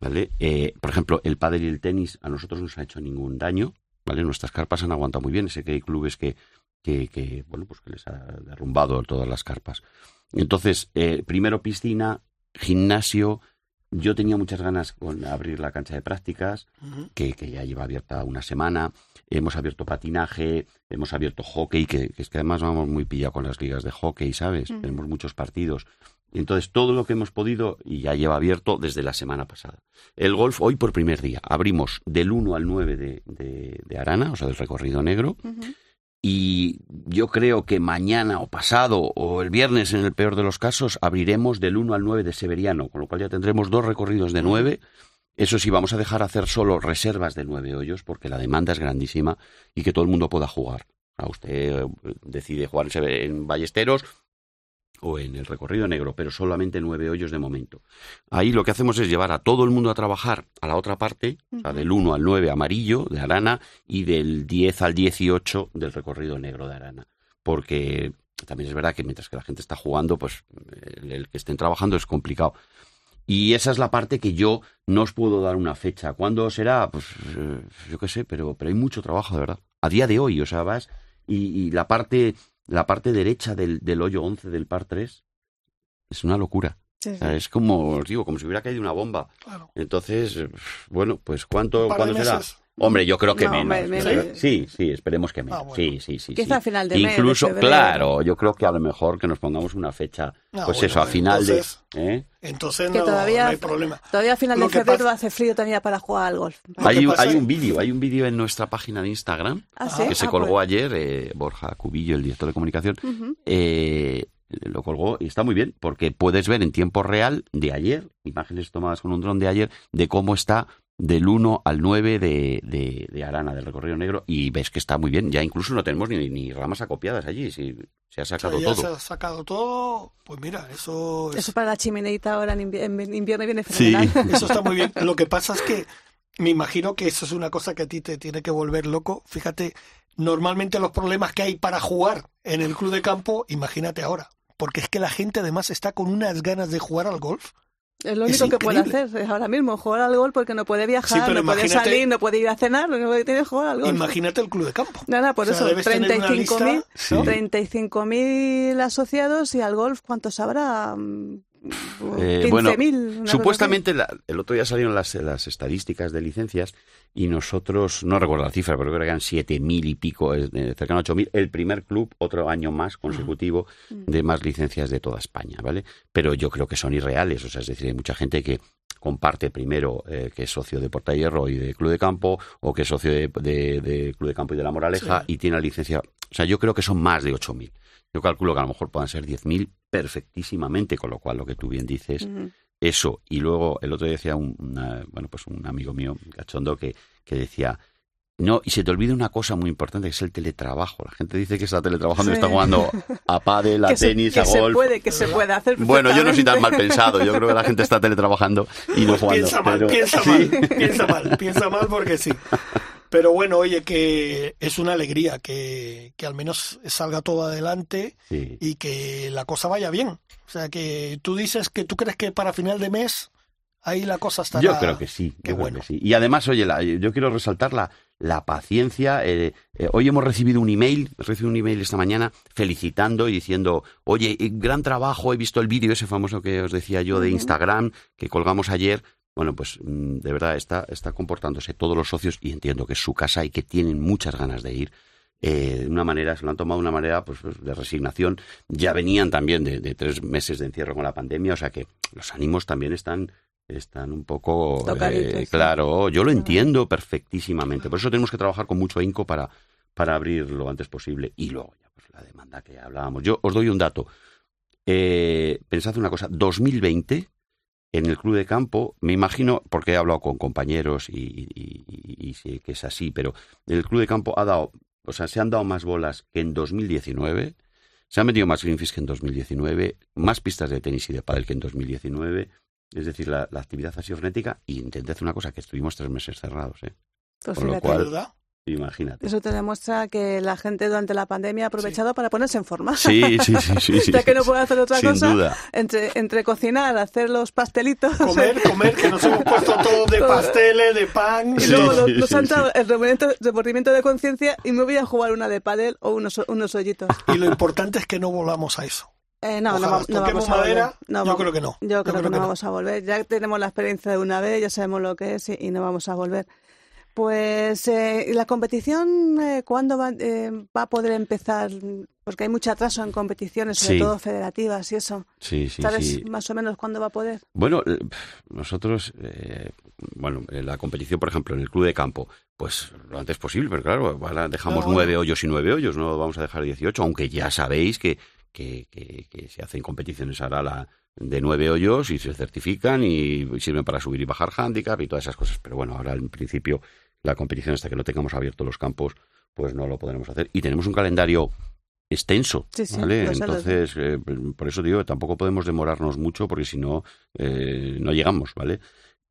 ¿vale? Eh, por ejemplo, el pádel y el tenis a nosotros no nos ha hecho ningún daño, ¿vale? Nuestras carpas han aguantado muy bien. Sé que hay clubes que, que, que, bueno, pues que les ha derrumbado todas las carpas. Entonces, eh, primero piscina, gimnasio. Yo tenía muchas ganas con abrir la cancha de prácticas, que, que ya lleva abierta una semana. Hemos abierto patinaje, hemos abierto hockey, que, que es que además vamos muy pillados con las ligas de hockey, ¿sabes? Tenemos muchos partidos. Entonces, todo lo que hemos podido y ya lleva abierto desde la semana pasada. El golf hoy por primer día. Abrimos del 1 al 9 de, de, de Arana, o sea, del recorrido negro. Y yo creo que mañana o pasado o el viernes, en el peor de los casos, abriremos del 1 al 9 de Severiano, con lo cual ya tendremos dos recorridos de 9. Eso sí, vamos a dejar hacer solo reservas de 9 hoyos porque la demanda es grandísima y que todo el mundo pueda jugar. O sea, usted eh, decide jugar en Ballesteros o en el recorrido negro, pero solamente nueve hoyos de momento. Ahí lo que hacemos es llevar a todo el mundo a trabajar a la otra parte, o sea, Ujú. del 1 al 9 amarillo de Arana y del 10 al 18 del recorrido negro de Arana. Porque también es verdad que mientras que la gente está jugando, pues el, el que estén trabajando es complicado. Y esa es la parte que yo no os puedo dar una fecha. ¿Cuándo será? Pues eh, yo qué sé, pero, pero hay mucho trabajo, de verdad. A día de hoy, o sea, vas y, y la parte la parte derecha del, del hoyo 11 del par 3 es una locura. Sí, O sí. sea, es como, os digo, como si hubiera caído una bomba. Claro. Entonces, bueno, pues ¿cuánto cuándo será? meses. Hombre, yo creo que No, menos. me- Sí, sí, esperemos que menos. Ah, bueno. Sí, sí, sí. Quizá sí. a final de mes, de Incluso, febrero. claro, yo creo que a lo mejor que nos pongamos una fecha, Ah, pues bueno, eso, a final entonces- de... ¿eh? Entonces Que no, todavía- no hay problema. Todavía a final Lo de febrero pasa- hace frío todavía para jugar al golf. Hay, un- pasa hay es- un vídeo, hay un vídeo en nuestra página de Instagram ¿Ah, sí? que se Ah, colgó pues. ayer, eh, Borja Cubillo, el director de comunicación, eh, lo colgó y está muy bien porque puedes ver en tiempo real de ayer, imágenes tomadas con un dron de ayer, de cómo está del 1 al 9 de, de, de Arana, del recorrido negro, y ves que está muy bien. Ya incluso no tenemos ni, ni ramas acopiadas allí, si, se ha O sea, sacado ya todo. se ha sacado todo. Pues mira, eso, es- Eso para la chimeneita ahora en, invi- en invierno viene Sí. fenomenal. eso está muy bien. Lo que pasa es que me imagino que eso es una cosa que a ti te tiene que volver loco. Fíjate, normalmente los problemas que hay para jugar en el club de campo, imagínate ahora. Porque es que la gente además está con unas ganas de jugar al golf. Es lo Es único que puede hacer es ahora mismo, jugar al golf porque no puede viajar, no puede salir, no puede ir a cenar, lo único que tiene es jugar al golf. Imagínate el club de campo. Nada, por O sea, eso, debes tener una 35.000 lista, Sí. ¿no? 35.000 asociados y al golf, ¿cuántos habrá? Mm, Eh, 15.000. bueno, Supuestamente la- el otro día salieron las, las estadísticas de licencias y nosotros, no recuerdo la cifra, pero creo que eran siete mil y pico, cercano a ocho mil, el primer club, otro año más consecutivo de más licencias de toda España, ¿vale? Pero yo creo que son irreales, o sea, es decir, hay mucha gente que comparte primero eh, que es socio de Porta Hierro y de Club de Campo o que es socio de, de- de Club de Campo y de La Moraleja Sí. y tiene la licencia, o sea, yo creo que son más de ocho mil. Yo calculo que a lo mejor puedan ser 10.000 perfectísimamente, con lo cual lo que tú bien dices, eso. Y luego el otro día decía un, una- bueno, pues un amigo mío, cachondo, que, que decía, no, y se te olvida una cosa muy importante, que es el teletrabajo. La gente dice que está teletrabajando y está jugando a pádel, a que se- tenis, que a se golf. puede, que se puede hacer Bueno, yo no soy tan mal pensado. Yo creo que la gente está teletrabajando y no Pues jugando. piensa mal, pero- piensa Sí. mal, piensa mal, piensa mal porque sí. Pero bueno, oye, que es una alegría que, que al menos salga todo adelante Sí. y que la cosa vaya bien. O sea, que tú dices que tú crees que para final de mes ahí la cosa estará... Yo creo que sí, Qué yo creo bueno. que sí. Y además, oye, la- yo quiero resaltar la, la paciencia. eh, eh, hoy hemos recibido un email, recibido un email esta mañana felicitando y diciendo, oye, gran trabajo, he visto el vídeo ese famoso que os decía yo de. Instagram que colgamos ayer. Bueno, pues mm, de verdad está, está comportándose todos los socios y entiendo que es su casa y que tienen muchas ganas de ir. eh, de una manera, se lo han tomado de una manera pues, pues, de resignación. Ya venían también de, de tres meses de encierro con la pandemia, o sea que los ánimos también están están un poco eh, claro yo lo entiendo perfectísimamente. Por eso tenemos que trabajar con mucho ahínco para para abrir lo antes posible. Y luego ya pues la demanda que hablábamos. Yo os doy un dato. Eh, pensad una cosa 2020 en el club de campo me imagino porque he hablado con compañeros y, y- y- y sé que es así pero el club de campo ha dado o sea se han dado más bolas que en 2019 se han metido más greenfish que en 2019, más pistas de tenis y de pádel que en 2019. Es decir, la, la actividad ha sido frenética y intenté hacer una cosa que estuvimos tres meses cerrados, ¿eh? Pues Con lo fíjate, cual- ¿Verdad? Imagínate. Eso te demuestra que la gente durante la pandemia ha aprovechado para ponerse en forma. Sí, sí, sí, sí. sí. ya que no puede hacer otra Sin cosa, duda. entre, entre cocinar, hacer los pastelitos. Comer, comer, que nos hemos puesto todos de pasteles, de pan. Y Sí, luego nos, sí, nos sí, ha sí. entrado el remordimiento, de conciencia y me voy a jugar una de pádel o unos, unos hoyitos. Y lo importante es que no volamos a eso. Eh, no, no, Ojalá no vamos a madera, volver. No yo vamos- creo que no. Yo creo, que, no, vamos a volver. Ya tenemos la experiencia de una vez, ya sabemos lo que es y, y no vamos a volver. Pues eh, ¿y la competición, eh, ¿cuándo va, eh, va a poder empezar? Porque hay mucho atraso en competiciones, sobre Sí. todo federativas y eso. Sí, sí, ¿Sabes sí. más o menos cuándo va a poder? Bueno, eh, nosotros, eh, bueno, en la competición, por ejemplo, en el club de campo, pues lo antes posible, pero claro, ahora dejamos nueve hoyos y nueve hoyos, no vamos a dejar dieciocho, aunque ya sabéis que, que, que, que se hacen competiciones ahora la, de nueve hoyos y se certifican y sirven para subir y bajar handicap y todas esas cosas. Pero bueno, ahora en principio la competición hasta que no tengamos abiertos los campos, pues no lo podremos hacer. Y tenemos un calendario extenso, Sí, sí, ¿vale? Entonces, eh, por eso digo, tampoco podemos demorarnos mucho porque si no, eh, no llegamos, ¿vale?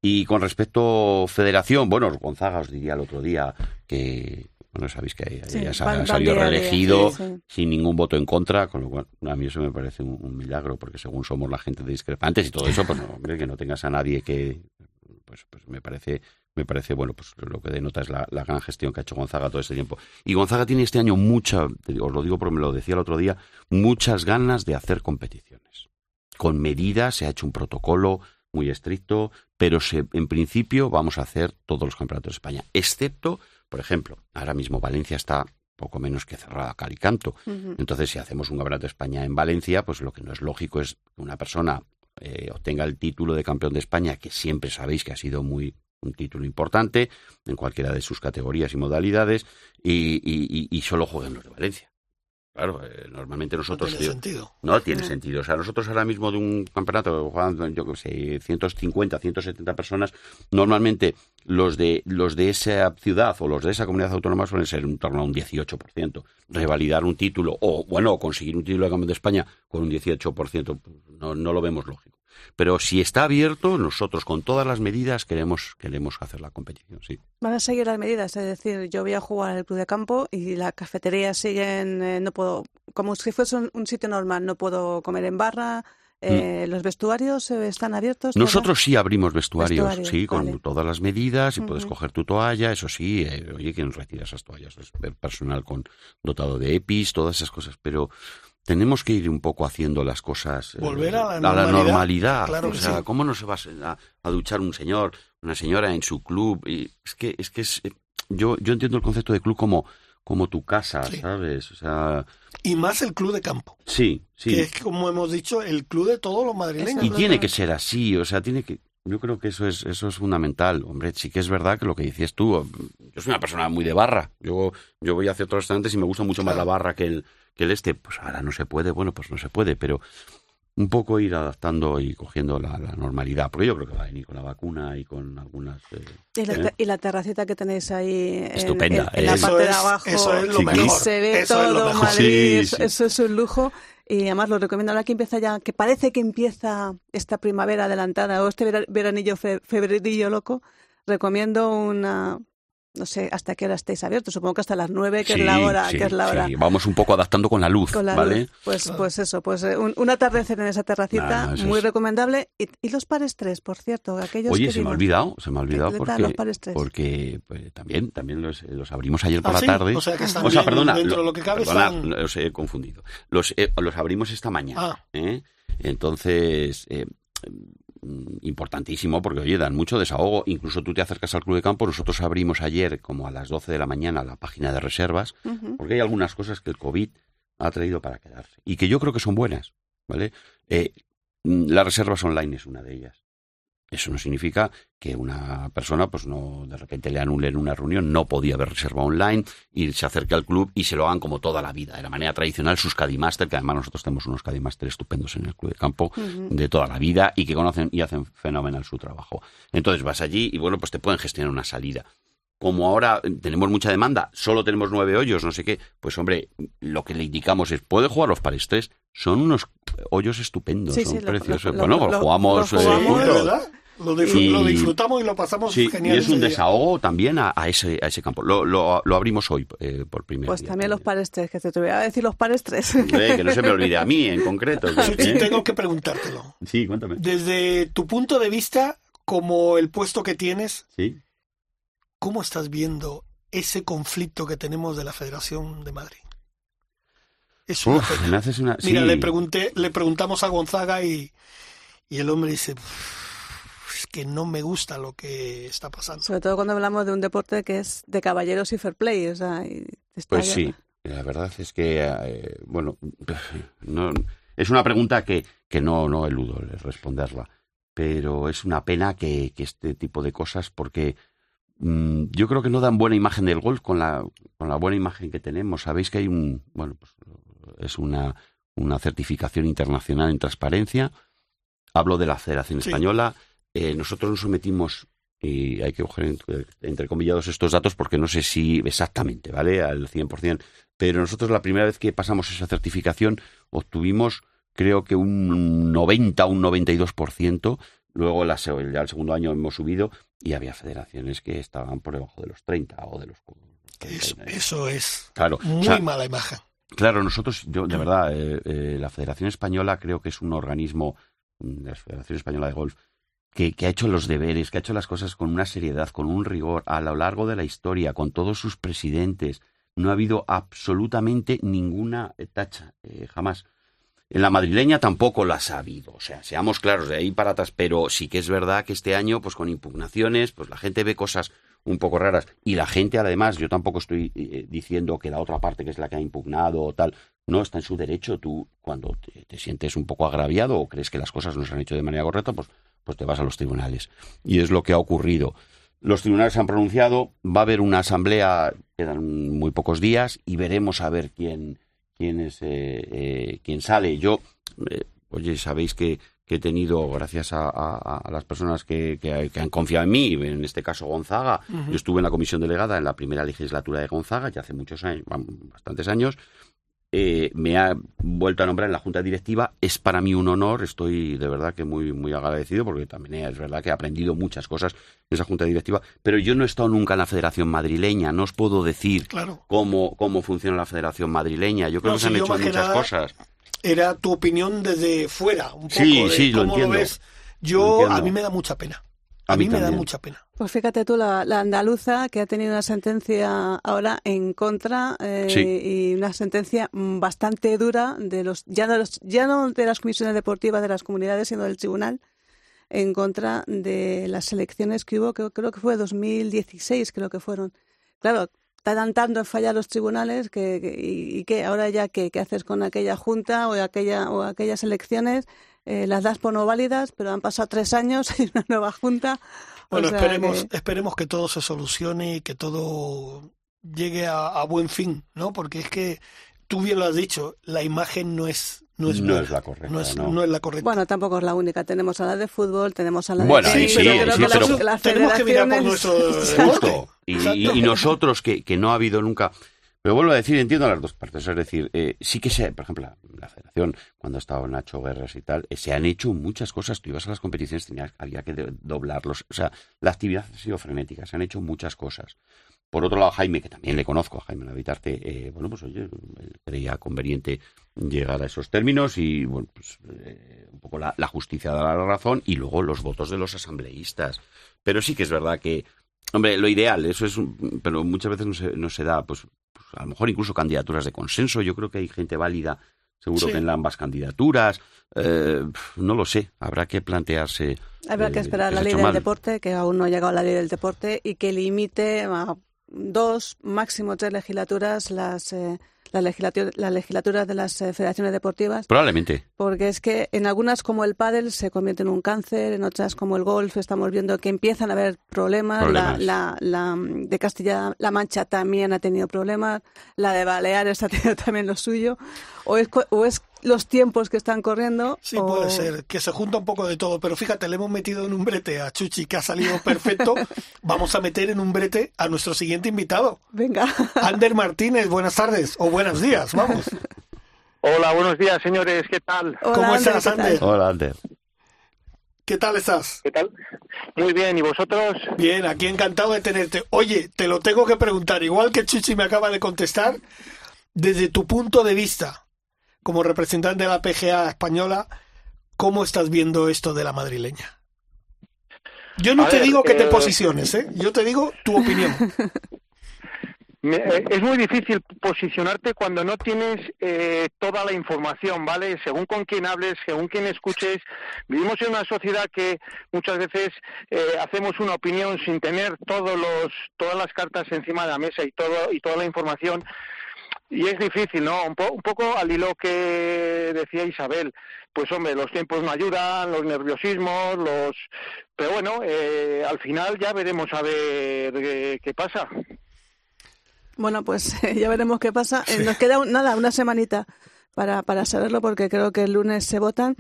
Y con respecto federación, bueno, Gonzaga os diría el otro día que, bueno, sabéis que Sí, ya van- van salió reelegido sí, sí. sin ningún voto en contra, con lo cual a mí eso me parece un, un milagro, porque según somos la gente de discrepantes y todo eso, pues no, hombre, que no tengas a nadie que, pues, pues me parece, me parece, bueno, pues lo que denota es la, la gran gestión que ha hecho Gonzaga todo este tiempo. Y Gonzaga tiene este año mucha, os lo digo porque me lo decía el otro día, muchas ganas de hacer competiciones. Con medidas, se ha hecho un protocolo muy estricto, pero se, en principio vamos a hacer todos los campeonatos de España, excepto, por ejemplo, ahora mismo Valencia está poco menos que cerrada a cal y canto. Entonces, si hacemos un campeonato de España en Valencia, pues lo que no es lógico es que una persona eh, obtenga el título de campeón de España, que siempre sabéis que ha sido muy un título importante en cualquiera de sus categorías y modalidades, y- y solo jueguen los de Valencia. Claro, eh, normalmente No nosotros... tiene tío, sentido. no tiene No. sentido. O sea, nosotros ahora mismo de un campeonato juegan, yo qué sé, 150, 170 personas. Normalmente los de los de esa ciudad o los de esa comunidad autónoma suelen ser en torno a un 18%. Revalidar un título o, bueno, conseguir un título de campeón de España con un 18%, pues, no, no lo vemos lógico. Pero si está abierto, nosotros con todas las medidas queremos, queremos hacer la competición, sí. Van a seguir las medidas, es decir, yo voy a jugar al club de campo y las cafeterías siguen, eh, no puedo, como si fuese un, un sitio normal, no puedo comer en barra, eh, los vestuarios eh, están abiertos. todas? Mm. Nosotros sí abrimos vestuarios, Vestuarios, sí, con todas las medidas y puedes coger tu toalla, eso sí, eh, oye, ¿quién retira esas toallas? Es personal con dotado de EPIs, todas esas cosas, pero tenemos que ir un poco haciendo las cosas eh, Volver a la normalidad, normalidad. claro o sea, sí. ¿cómo no se va a, a duchar un señor, una señora en su club? Y es que es que es, eh, yo yo entiendo el concepto de club como como tu casa, Sí. ¿sabes? O sea, Y más el club de campo, sí, sí. que es como hemos dicho, el club de todos los madrileños. Y tiene que ser así, o sea, tiene que. Yo creo que eso es eso es fundamental, hombre. Sí que es verdad que lo que dices tú. Yo soy una persona muy de barra. Yo yo voy hacia otros restaurantes y me gusta mucho más la barra que el que el este. Pues ahora no se puede, bueno, pues no se puede, pero un poco ir adaptando y cogiendo la, la normalidad, porque yo creo que va a venir con la vacuna y con algunas. eh, Y la, ¿eh? te- y la terracita que tenéis ahí en- Estupenda, en, en la. Eso parte de es- abajo. eso es lo mejor. Se ve Eso es lo todo mejor. Madrid, Sí, eso, sí. eso es un lujo. Y además lo recomiendo ahora que empieza ya, que parece que empieza esta primavera adelantada o este vera- veranillo fe- febrerillo loco. Recomiendo una, no sé hasta qué hora estéis abiertos, supongo que hasta las nueve, que es la hora, sí, que es la hora. sí. Vamos un poco adaptando con la luz, Con la ¿vale? luz. Pues, Claro. pues eso, pues eh, un, un atardecer en esa terracita, Ah, muy es. recomendable. Y, y los pares tres, por cierto, aquellos Oye, que se me ha olvidado, se me ha olvidado ¿Qué tal porque, los pares tres? porque pues, también, también los, los abrimos ayer por Ah, la tarde. O sea, que están O sea, perdona, dentro lo- de lo que cabe. perdona, están- los he confundido. Los, eh, los abrimos esta mañana. Ah. ¿eh? Entonces, eh, importantísimo porque, oye, dan mucho desahogo. Incluso tú te acercas al club de campo.Nosotros abrimos ayer, como a las 12 de la mañana, la página de reservas, porque hay algunas cosas que el COVID ha traído para quedarse y que yo creo que son buenas, ¿vale? Eh, mm, las reservas online es una de ellas. Eso no significa que una persona, pues no, de repente le anulen una reunión, no podía haber reserva online y se acerque al club y se lo hagan como toda la vida, de la manera tradicional, sus Cadimaster, que además nosotros tenemos unos Cadimaster estupendos en el club de campo de toda la vida y que conocen y hacen fenomenal su trabajo. Entonces vas allí y bueno, pues te pueden gestionar una salida como ahora tenemos mucha demanda, solo tenemos nueve hoyos, no sé qué, pues hombre, lo que le indicamos es, puede jugar los pares tres, son unos hoyos estupendos, Sí, son sí, preciosos. lo- bueno, lo- lo, lo- jugamos, lo eh, jugamos, Sí, juntos. de verdad. Lo, disfr- Y- lo disfrutamos y lo pasamos Sí, genial. y es un día. desahogo también a, a ese, a ese campo. Lo, lo, lo abrimos hoy eh, por primera Pues vez. también los pares tres, que te voy a decir los pares tres. Que no se me olvide a mí en concreto. ¿eh? tengo que preguntártelo. Sí, cuéntame. Desde tu punto de vista, como el puesto que tienes, Sí. ¿Cómo estás viendo ese conflicto que tenemos de la Federación de Madrid? Es una Uf, pena. me haces una... Mira, sí. le pregunté, le preguntamos a Gonzaga y, y el hombre dice, "Uf, es que no me gusta lo que está pasando. Sobre todo cuando hablamos de un deporte que es de caballeros y fair play. O sea, y está Pues ya- sí, la verdad es que, eh, bueno, no, es una pregunta que, que no, no eludo el responderla, pero es una pena que, que este tipo de cosas, porque yo creo que no dan buena imagen del golf con la, con la buena imagen que tenemos. Sabéis que hay un, bueno, pues es una, una certificación internacional en transparencia. Hablo de la Federación Sí. Española. Eh, nosotros nos sometimos y hay que coger entre, entrecomillados estos datos porque no sé si exactamente, ¿vale? Al 100%. Pero nosotros la primera vez que pasamos esa certificación obtuvimos creo que un 90 un 92%. Luego la, ya el segundo año hemos subido y había federaciones que estaban por debajo de los 30 o de los Es- 39. eso es Claro, muy o sea, mala imagen. Claro, nosotros, yo de verdad, eh, eh, la Federación Española creo que es un organismo, mm, la Federación Española de Golf, que, que ha hecho los deberes, que ha hecho las cosas con una seriedad, con un rigor, a lo largo de la historia, con todos sus presidentes. No ha habido absolutamente ninguna eh, tacha, eh, jamás. En la madrileña tampoco las ha habido, o sea, seamos claros, de ahí para atrás, pero sí que es verdad que este año, pues con impugnaciones, pues la gente ve cosas un poco raras. Y la gente, además, yo tampoco estoy eh, diciendo que la otra parte, que es la que ha impugnado o tal, no está en su derecho. Tú, cuando te, te sientes un poco agraviado o crees que las cosas no se han hecho de manera correcta, pues, pues te vas a los tribunales. Y es lo que ha ocurrido. Los tribunales han pronunciado, va a haber una asamblea, quedan muy pocos días, y veremos a ver quién, quién es eh, eh, quién sale. Yo, eh, oye, sabéis que, que he tenido, gracias a, a- a las personas que, que- que han confiado en mí, en este caso Gonzaga, yo estuve en la comisión delegada en la primera legislatura de Gonzaga, ya hace muchos años, bastantes años, eh, me ha vuelto a nombrar en la junta directiva, es para mí un honor, estoy de verdad que muy, muy agradecido, porque también es verdad que he aprendido muchas cosas en esa junta directiva, pero yo no he estado nunca en la Federación Madrileña, no os puedo decir Claro. cómo, cómo funciona la Federación Madrileña. Yo creo No, que se si han hecho muchas cosas. Era tu opinión desde fuera, un poco Sí, de sí, lo ves. Lo Yo, entiendo. a mí me da mucha pena. A A, mí mí, me da mucha pena. Pues fíjate tú, la, la andaluza que ha tenido una sentencia ahora en contra eh, Sí. y una sentencia mm, bastante dura de los ya, de los ya no de las comisiones deportivas de las comunidades, sino del tribunal en contra de las elecciones que hubo, que creo que fue 2016, creo que fueron. Claro, tardan tanto en fallar los tribunales que, que- y, y que ahora ya qué, qué haces con aquella junta o aquella o aquellas elecciones eh, las das por no válidas, pero han pasado tres años y una nueva junta. o Bueno, sea esperemos, que- esperemos que todo se solucione y que todo llegue a, a buen fin, ¿no? Porque es que tú bien lo has dicho, la imagen no es no es, No buena, es la correcta, no es, no. no es la correcta. Bueno, tampoco es la única. Tenemos a la de fútbol, tenemos a la de Bueno, tenis, sí, pero sí, creo sí, que pero- Tenemos que mirar por nuestro deporte. Y, y nosotros, que, que no ha habido nunca. Pero vuelvo a decir, entiendo las dos partes. Es decir, eh, sí que se, por ejemplo, la, federación, cuando ha estado Nacho Guerras y tal, eh, se han hecho muchas cosas. Tú ibas a las competiciones, tenías, había que doblarlos. O sea, la actividad ha sido frenética, se han hecho muchas cosas. Por otro lado, Jaime, que también le conozco, a Jaime Navitarte, eh, bueno, pues oye, creía conveniente llegar a esos términos y, bueno, pues eh, un poco la, justicia da la razón y luego los votos de los asambleístas. Pero sí que es verdad que, hombre, lo ideal, eso es, un- pero muchas veces no se, no se da, pues, a lo mejor incluso candidaturas de consenso. Yo creo que hay gente válida, seguro Sí. que en ambas candidaturas. Eh, no lo sé, habrá que plantearse. Habrá que eh, esperar la ley del mal. deporte, que aún no ha llegado la ley del deporte, y que limite a dos, máximo tres legislaturas las, eh, las, legislatura, las legislaturas de las eh, federaciones deportivas. Probablemente. Porque es que en algunas como el pádel se convierte en un cáncer, en otras como el golf estamos viendo que empiezan a haber problemas. Problemas. La, la, la de Castilla-La Mancha también ha tenido problemas. La de Baleares ha tenido también lo suyo. O es, o es los tiempos que están corriendo. Sí, o- puede ser, que se junta un poco de todo, pero fíjate, le hemos metido en un brete a Chuchi que ha salido perfecto. Vamos a meter en un brete a nuestro siguiente invitado, Venga. Ander Martínez. Buenas tardes o buenos días, vamos. Hola, buenos días, señores. ¿Qué tal? Hola, ¿Cómo Ander, estás. Ander? Hola, Ander. ¿Qué tal estás? ¿Qué tal? Muy bien, ¿y vosotros? Bien, aquí encantado de tenerte. Oye, te lo tengo que preguntar, igual que Chuchi me acaba de contestar, desde tu punto de vista, como representante de la PGA española, ¿cómo estás viendo esto de la madrileña? Yo no A te ver, digo que te eh, posiciones, ¿eh? Yo te digo tu opinión. Eh, es muy difícil posicionarte cuando no tienes eh, toda la información, ¿vale? Según con quién hables, según quién escuches. Vivimos en una sociedad que muchas veces eh, hacemos una opinión sin tener todos los, todas las cartas encima de la mesa y, todo, y toda la información. Y es difícil, ¿no? Un, po- un poco al hilo que decía Isabel. Pues hombre, los tiempos no ayudan, los nerviosismos, los... Pero bueno, eh, al final ya veremos a ver eh, qué pasa. Bueno, pues ya veremos qué pasa. Eh, Nos queda un- nada, una semanita para, para saberlo porque creo que el lunes se votan.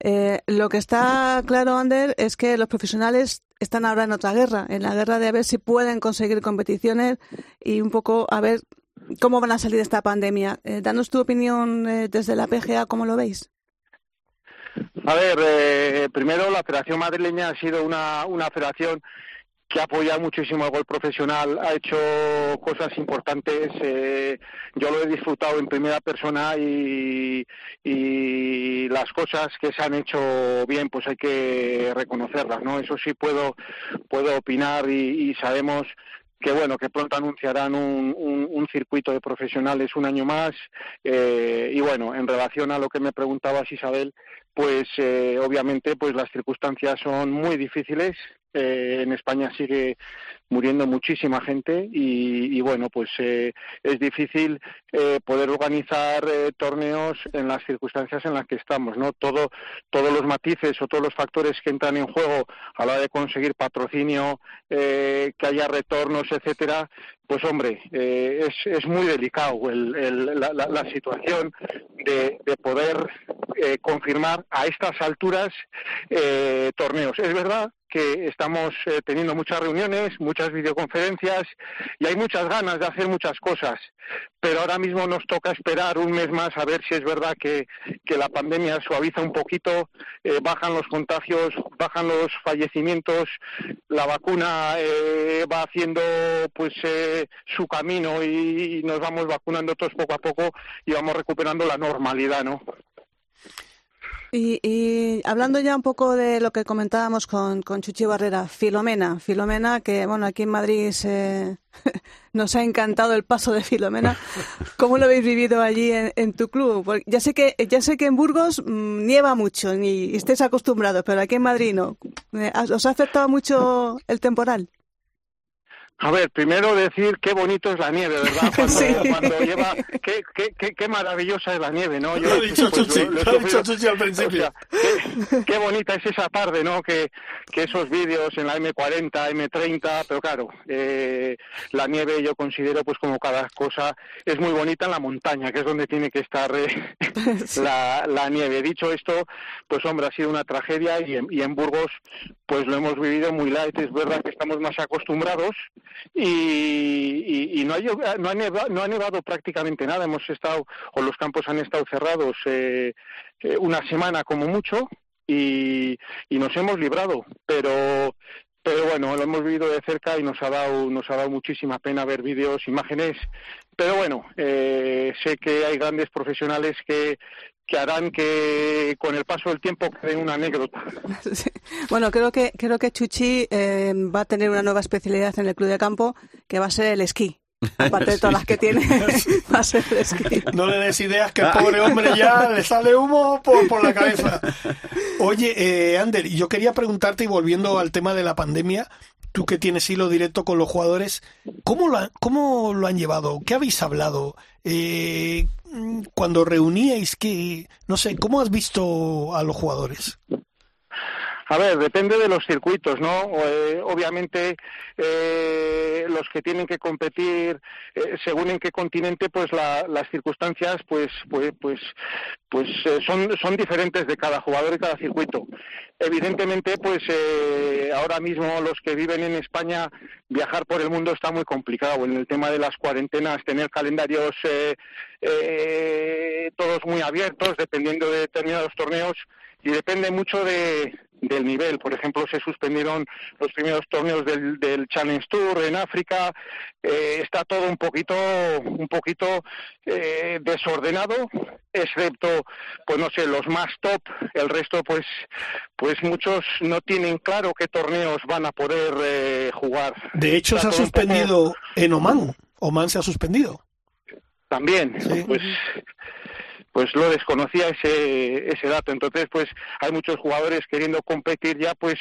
Eh, lo que está claro, Ander, es que los profesionales están ahora en otra guerra, en la guerra de a ver si pueden conseguir competiciones y un poco a ver cómo van a salir de esta pandemia. Eh, danos tu opinión eh, desde la PGA, ¿cómo lo veis? A ver, eh, primero la Federación Madrileña ha sido una, una federación que ha apoyado muchísimo el gol profesional, ha hecho cosas importantes, eh, yo lo he disfrutado en primera persona y, y las cosas que se han hecho bien pues hay que reconocerlas, ¿no? Eso sí puedo, puedo opinar y sabemos que bueno que pronto anunciarán un, un, circuito de profesionales un año más eh, y bueno en relación a lo que me preguntabas Isabel pues eh, obviamente pues las circunstancias son muy difíciles eh, en España sigue muriendo muchísima gente y, y bueno pues eh, es difícil eh, poder organizar eh, torneos en las circunstancias en las que estamos no todo todos los matices o todos los factores que entran en juego a la hora de conseguir patrocinio eh, que haya retornos etcétera pues hombre eh, es, es muy delicado el, el, la, situación de, de poder eh, confirmar a estas alturas eh, torneos. Es verdad que estamos teniendo muchas reuniones, muchas videoconferencias y hay muchas ganas de hacer muchas cosas, pero ahora mismo nos toca esperar un mes más a ver si es verdad que, que la pandemia suaviza un poquito, eh, bajan los contagios, bajan los fallecimientos, la vacuna eh, va haciendo pues eh, su camino y, y nos vamos vacunando todos poco a poco y vamos recuperando la normalidad, ¿no? Y, y, hablando ya un poco de lo que comentábamos con, con Chuchi Barrera, Filomena, Filomena, que bueno, aquí en Madrid se, nos ha encantado el paso de Filomena. ¿Cómo lo habéis vivido allí en, en tu club? Porque ya sé que ya sé que en Burgos mmm, nieva mucho y estáis acostumbrados, pero aquí en Madrid no. ¿Os ha afectado mucho el temporal? A ver, primero decir qué bonito es la nieve, ¿verdad? Cuando, sí. cuando lleva, qué, qué, qué, qué, maravillosa es la nieve, ¿no? Yo, lo, he dicho pues, Chuchi, lo, lo, lo he dicho Chuchi al principio. O sea, qué, bonita es esa tarde, ¿no? Que, que esos vídeos en la M40, M30, pero claro, eh, la nieve yo considero pues como cada cosa es muy bonita en la montaña, que es donde tiene que estar eh, la, la, nieve. Dicho esto, pues hombre, ha sido una tragedia y en, y en Burgos pues lo hemos vivido muy light, es verdad que estamos más acostumbrados, y, y, no, ha, no, ha nevado, no, ha nevado, prácticamente nada. Hemos estado, o los campos han estado cerrados eh, una semana como mucho y, y, nos hemos librado. Pero, pero bueno, lo hemos vivido de cerca y nos ha dado, nos ha dado muchísima pena ver vídeos, imágenes. Pero bueno, eh, sé que hay grandes profesionales que, que harán que con el paso del tiempo quede una anécdota. Sí. Bueno, creo que creo que Chuchi eh, va a tener una nueva especialidad en el club de campo que va a ser el esquí. Aparte de todas las que tiene, va a ser el esquí. No le des ideas que el pobre hombre ya le sale humo por, por la cabeza. Oye, eh, Ander, yo quería preguntarte, y volviendo al tema de la pandemia, tú que tienes hilo directo con los jugadores, ¿cómo lo, cómo lo han llevado? ¿Qué habéis hablado? Eh, cuando reuníais, que no sé, ¿cómo has visto a los jugadores? A ver, depende de los circuitos, ¿no? Eh, obviamente, eh, los que tienen que competir eh, según en qué continente, pues las circunstancias, pues, pues, pues, pues son, son diferentes de cada jugador y cada circuito. Evidentemente, pues ahora mismo los que viven en España, viajar por el mundo está muy complicado. En el tema de las cuarentenas, tener calendarios todos muy abiertos, dependiendo de determinados torneos, y depende mucho de, del nivel. Por ejemplo, se suspendieron los primeros torneos del, del Challenge Tour en África. Eh, está todo un poquito, un poquito eh, desordenado, excepto, pues no sé, los más top. El resto, pues, pues muchos no tienen claro qué torneos van a poder eh, jugar. De hecho, se ha suspendido en Oman. Oman se ha suspendido. También, pues pues lo desconocía ese, ese dato. Entonces, pues hay muchos jugadores queriendo competir ya, pues,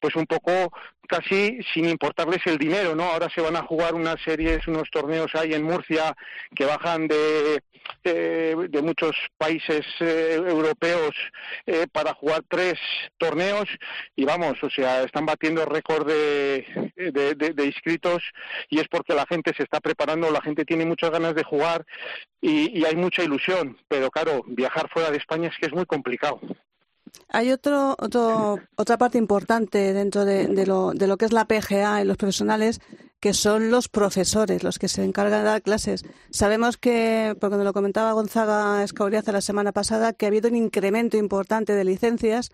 pues un poco casi sin importarles el dinero, ¿no? Ahora se van a jugar unas series, unos torneos ahí en Murcia que bajan de, de, muchos países eh, europeos eh, para jugar tres torneos y vamos, o sea, están batiendo récord de, de, de, inscritos y es porque la gente se está preparando, la gente tiene muchas ganas de jugar y, y hay mucha ilusión, pero claro, viajar fuera de España es que es muy complicado. Hay otro, otro, otra parte importante dentro de, lo, de lo que es la PGA y los profesionales, que son los profesores, los que se encargan de dar clases. Sabemos que, porque nos lo comentaba Gonzaga Escauriaza la semana pasada, que ha habido un incremento importante de licencias.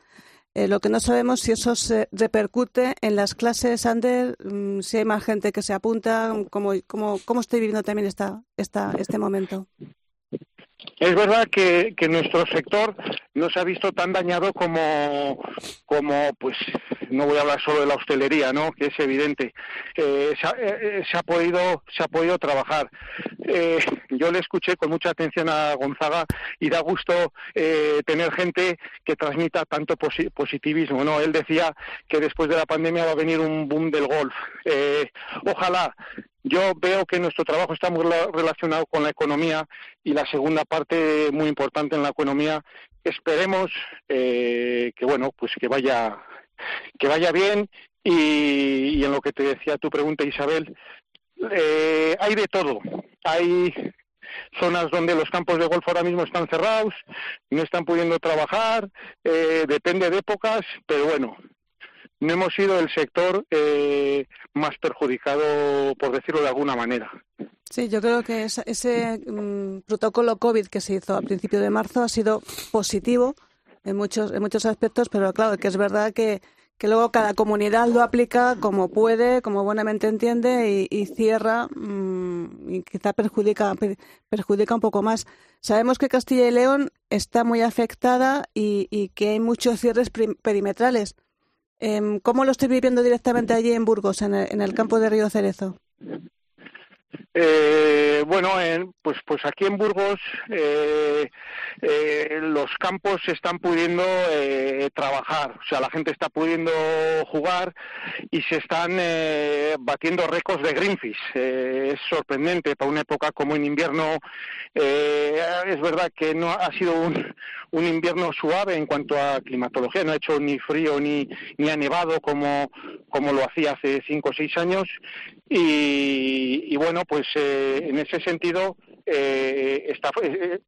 Eh, lo que no sabemos si eso se repercute en las clases, Ander, mm, si hay más gente que se apunta, cómo, cómo, cómo estoy viviendo también esta, esta, este momento. Es verdad que, que, nuestro sector no se ha visto tan dañado como, pues, no voy a hablar solo de la hostelería, ¿no? Que es evidente. Eh, se, ha, eh, se, ha, podido, se ha podido trabajar. Eh, yo le escuché con mucha atención a Gonzaga y da gusto eh, tener gente que transmita tanto posi positivismo, ¿no? Él decía que después de la pandemia va a venir un boom del golf. Eh, ojalá yo veo que nuestro trabajo está muy relacionado con la economía y la segunda parte muy importante en la economía. Esperemos eh, que bueno pues que vaya que vaya bien y, en lo que te decía tu pregunta Isabel eh, hay de todo. Hay zonas donde los campos de golf ahora mismo están cerrados no están pudiendo trabajar eh, depende de épocas pero bueno no hemos sido el sector eh, más perjudicado, por decirlo de alguna manera. Sí, yo creo que ese, ese um, protocolo COVID que se hizo a principio de marzo ha sido positivo en muchos, en muchos aspectos, pero claro, que es verdad que, que luego cada comunidad lo aplica como puede, como buenamente entiende y, cierra um, y quizá perjudica, perjudica un poco más. Sabemos que Castilla y León está muy afectada y, y que hay muchos cierres perimetrales. Eh, ¿Cómo lo estoy viviendo directamente allí en Burgos, en el, en el campo de Río Cerezo? Eh, bueno, en, pues, pues aquí en Burgos eh, eh, los campos se están pudiendo eh, trabajar, o sea, la gente está pudiendo jugar y se están eh, batiendo récords de greenfish. Es sorprendente para una época como en invierno. es verdad que no ha sido un, un, invierno suave en cuanto a climatología, no ha hecho ni frío ni, ni ha nevado como, como lo hacía hace cinco o seis años y, y bueno, pues en ese sentido eh, está, eh,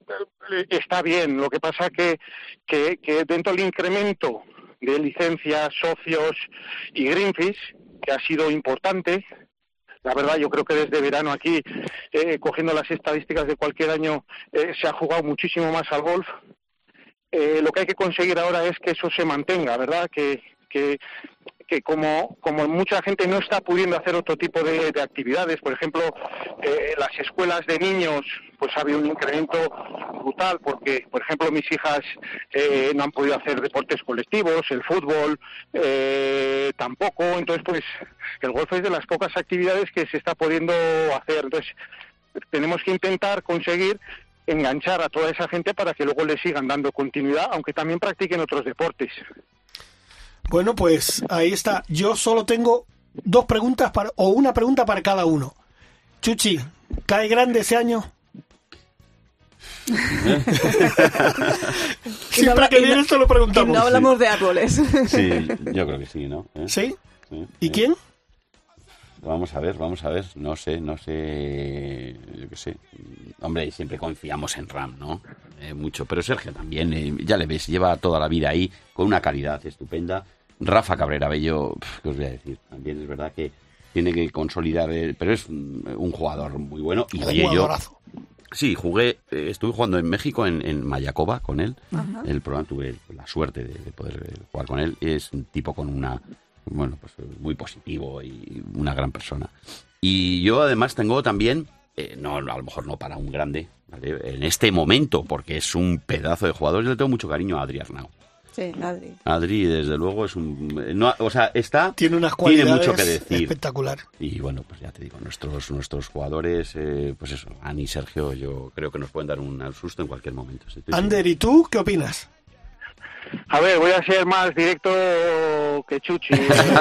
está bien. Lo que pasa que, que, que dentro del incremento de licencias, socios y Greenfish, que ha sido importante, la verdad, yo creo que desde verano aquí, eh, cogiendo las estadísticas de cualquier año, eh, se ha jugado muchísimo más al golf. Eh, lo que hay que conseguir ahora es que eso se mantenga, ¿verdad? Que, que, que como, como mucha gente no está pudiendo hacer otro tipo de, de actividades, por ejemplo, eh, las escuelas de niños, pues ha habido un incremento brutal porque, por ejemplo, mis hijas eh, no han podido hacer deportes colectivos, el fútbol eh, tampoco, entonces pues el golf es de las pocas actividades que se está pudiendo hacer, entonces tenemos que intentar conseguir enganchar a toda esa gente para que luego le sigan dando continuidad, aunque también practiquen otros deportes. Bueno, pues ahí está. Yo solo tengo dos preguntas para, o una pregunta para cada uno. Chuchi, ¿cae grande ese año? Siempre que viene esto lo preguntamos. Y no hablamos de árboles. Sí, yo creo que sí, ¿no? ¿Eh? ¿Sí? Sí. ¿Y quién? Vamos a ver, vamos a ver. No sé, no sé. Yo qué sé. Hombre, siempre confiamos en Ram, ¿no? Eh, mucho. Pero Sergio también, eh, ya le ves, lleva toda la vida ahí con una calidad estupenda. Rafa Cabrera Bello, ¿qué os voy a decir? También es verdad que tiene que consolidar, eh, pero es un, un jugador muy bueno. Y oye, yo. Sí, jugué, eh, estuve jugando en México, en, en Mayacoba, con él. Ajá. El programa tuve la suerte de, de poder jugar con él. Es un tipo con una, bueno, pues eh, muy positivo y una gran persona. Y yo además tengo también, eh, no, a lo mejor no para un grande, ¿vale? en este momento, porque es un pedazo de jugador, yo le tengo mucho cariño a Adri Arnau. Sí, Adri. Adri, desde luego, es un... no, o sea, está... Tiene unas Tiene cualidades mucho que decir. espectacular. Y bueno, pues ya te digo, nuestros, nuestros jugadores, eh, pues eso, Ani y Sergio, yo creo que nos pueden dar un susto en cualquier momento. Ander, ¿y tú qué opinas? A ver, voy a ser más directo que Chuchi. Yo, voy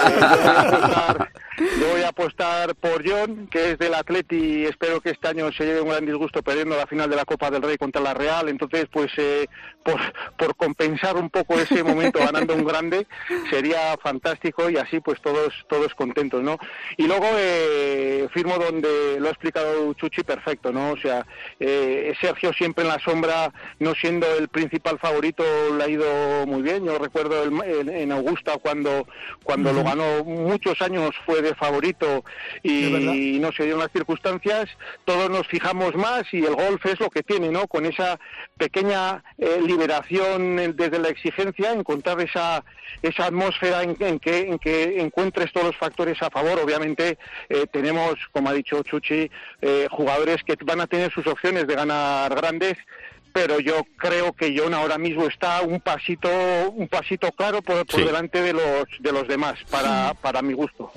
a apostar, yo voy a apostar por John, que es del Atleti y espero que este año se lleve un gran disgusto perdiendo la final de la Copa del Rey contra la Real. Entonces, pues eh, por, por compensar un poco ese momento ganando un grande, sería fantástico y así pues todos todos contentos, ¿no? Y luego eh, firmo donde lo ha explicado Chuchi perfecto, ¿no? O sea, eh, Sergio siempre en la sombra, no siendo el principal favorito, le ha ido muy bien. Yo recuerdo el- en, en Augusta cuando cuando lo ganó muchos años fue de favorito y no se dieron las circunstancias. Todos nos fijamos más y el golf es lo que tiene, ¿no? Con esa pequeña eh, liberación desde la exigencia, encontrar esa esa atmósfera en, en que en que encuentres todos los factores a favor. Obviamente eh, tenemos, como ha dicho Chuchi, eh, jugadores que van a tener sus opciones de ganar grandes pero yo creo que John ahora mismo está un pasito un pasito claro por, por Sí. delante de los de los demás para, para mi gusto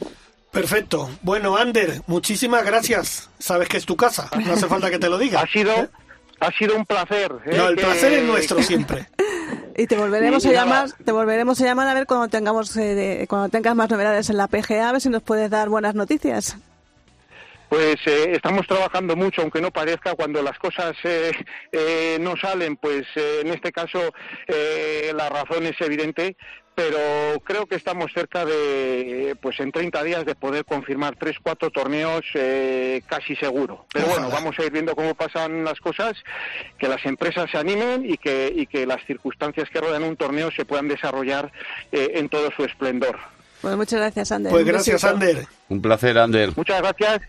Perfecto. Bueno, Ander, muchísimas gracias. Sabes que es tu casa, no hace falta que te lo diga. ha sido ¿Eh? ha sido un placer ¿eh? No, el que- placer es nuestro siempre. Y te volveremos Y- a llamar, te volveremos a llamar a ver cuando tengamos eh, de- cuando tengas más novedades en la PGA, a ver si nos puedes dar buenas noticias. Pues eh, estamos trabajando mucho, aunque no parezca, cuando las cosas eh, eh, no salen, pues eh, en este caso eh, la razón es evidente, pero creo que estamos cerca de, pues en 30 días, de poder confirmar tres, cuatro torneos eh, casi seguro. Pero bueno, vamos a ir viendo cómo pasan las cosas, que las empresas se animen y que, y que las circunstancias que rodean un torneo se puedan desarrollar eh, en todo su esplendor. Bueno, muchas gracias, Ander. Pues gracias. Ander. Un placer, Ander. Muchas gracias.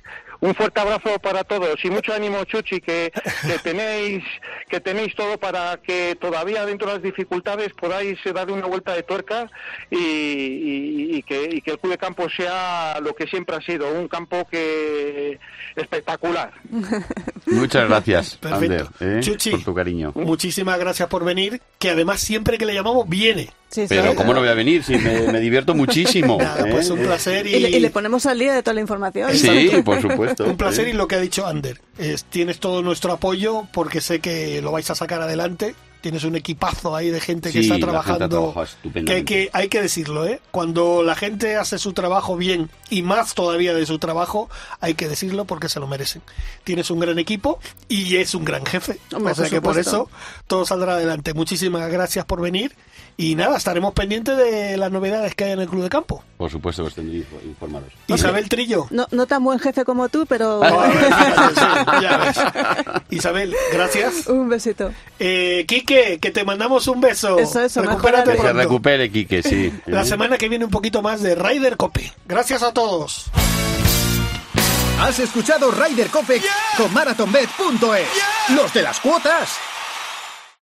Un fuerte abrazo para todos y mucho ánimo, Chuchi, que, que tenéis que tenéis todo para que todavía dentro de las dificultades podáis eh, dar una vuelta de tuerca y, y- y que, y que el club de campo sea lo que siempre ha sido, un campo que espectacular. Muchas gracias, Perfecto. Ander, ¿eh? Chuchi. por tu cariño. Muchísimas gracias por venir, que además siempre que le llamamos viene. Sí, sí. Pero ¿cómo no voy a venir si me, me divierto muchísimo? Nada, ¿eh? pues un placer y, Y le, y le ponemos al día de toda la información. Sí, por supuesto. un placer ¿eh? y lo que ha dicho Ander. Es, tienes todo nuestro apoyo porque sé que lo vais a sacar adelante. Tienes un equipazo ahí de gente que Sí, está la gente ha trabajando. que hay, que hay que decirlo, ¿eh? Cuando la gente hace su trabajo bien y más todavía de su trabajo, hay que decirlo porque se lo merecen. Tienes un gran equipo y es un gran jefe. Hombre, o sea por que por eso todo saldrá adelante. Muchísimas gracias por venir y nada, estaremos pendientes de las novedades que hay en el club de campo. Por supuesto que estén info- informados. Isabel Trillo. No, no tan buen jefe como tú, pero Ah, fíjate, sí, ya ves. Isabel, gracias. un besito. Eh, Quique, que te mandamos un beso. Eso, eso, Recupérate Que se recupere, Quique, sí. La semana que viene un poquito más de Ryder Cope. Gracias a todos. Has escuchado Ryder Cope con MarathonBet.es. Los de las cuotas.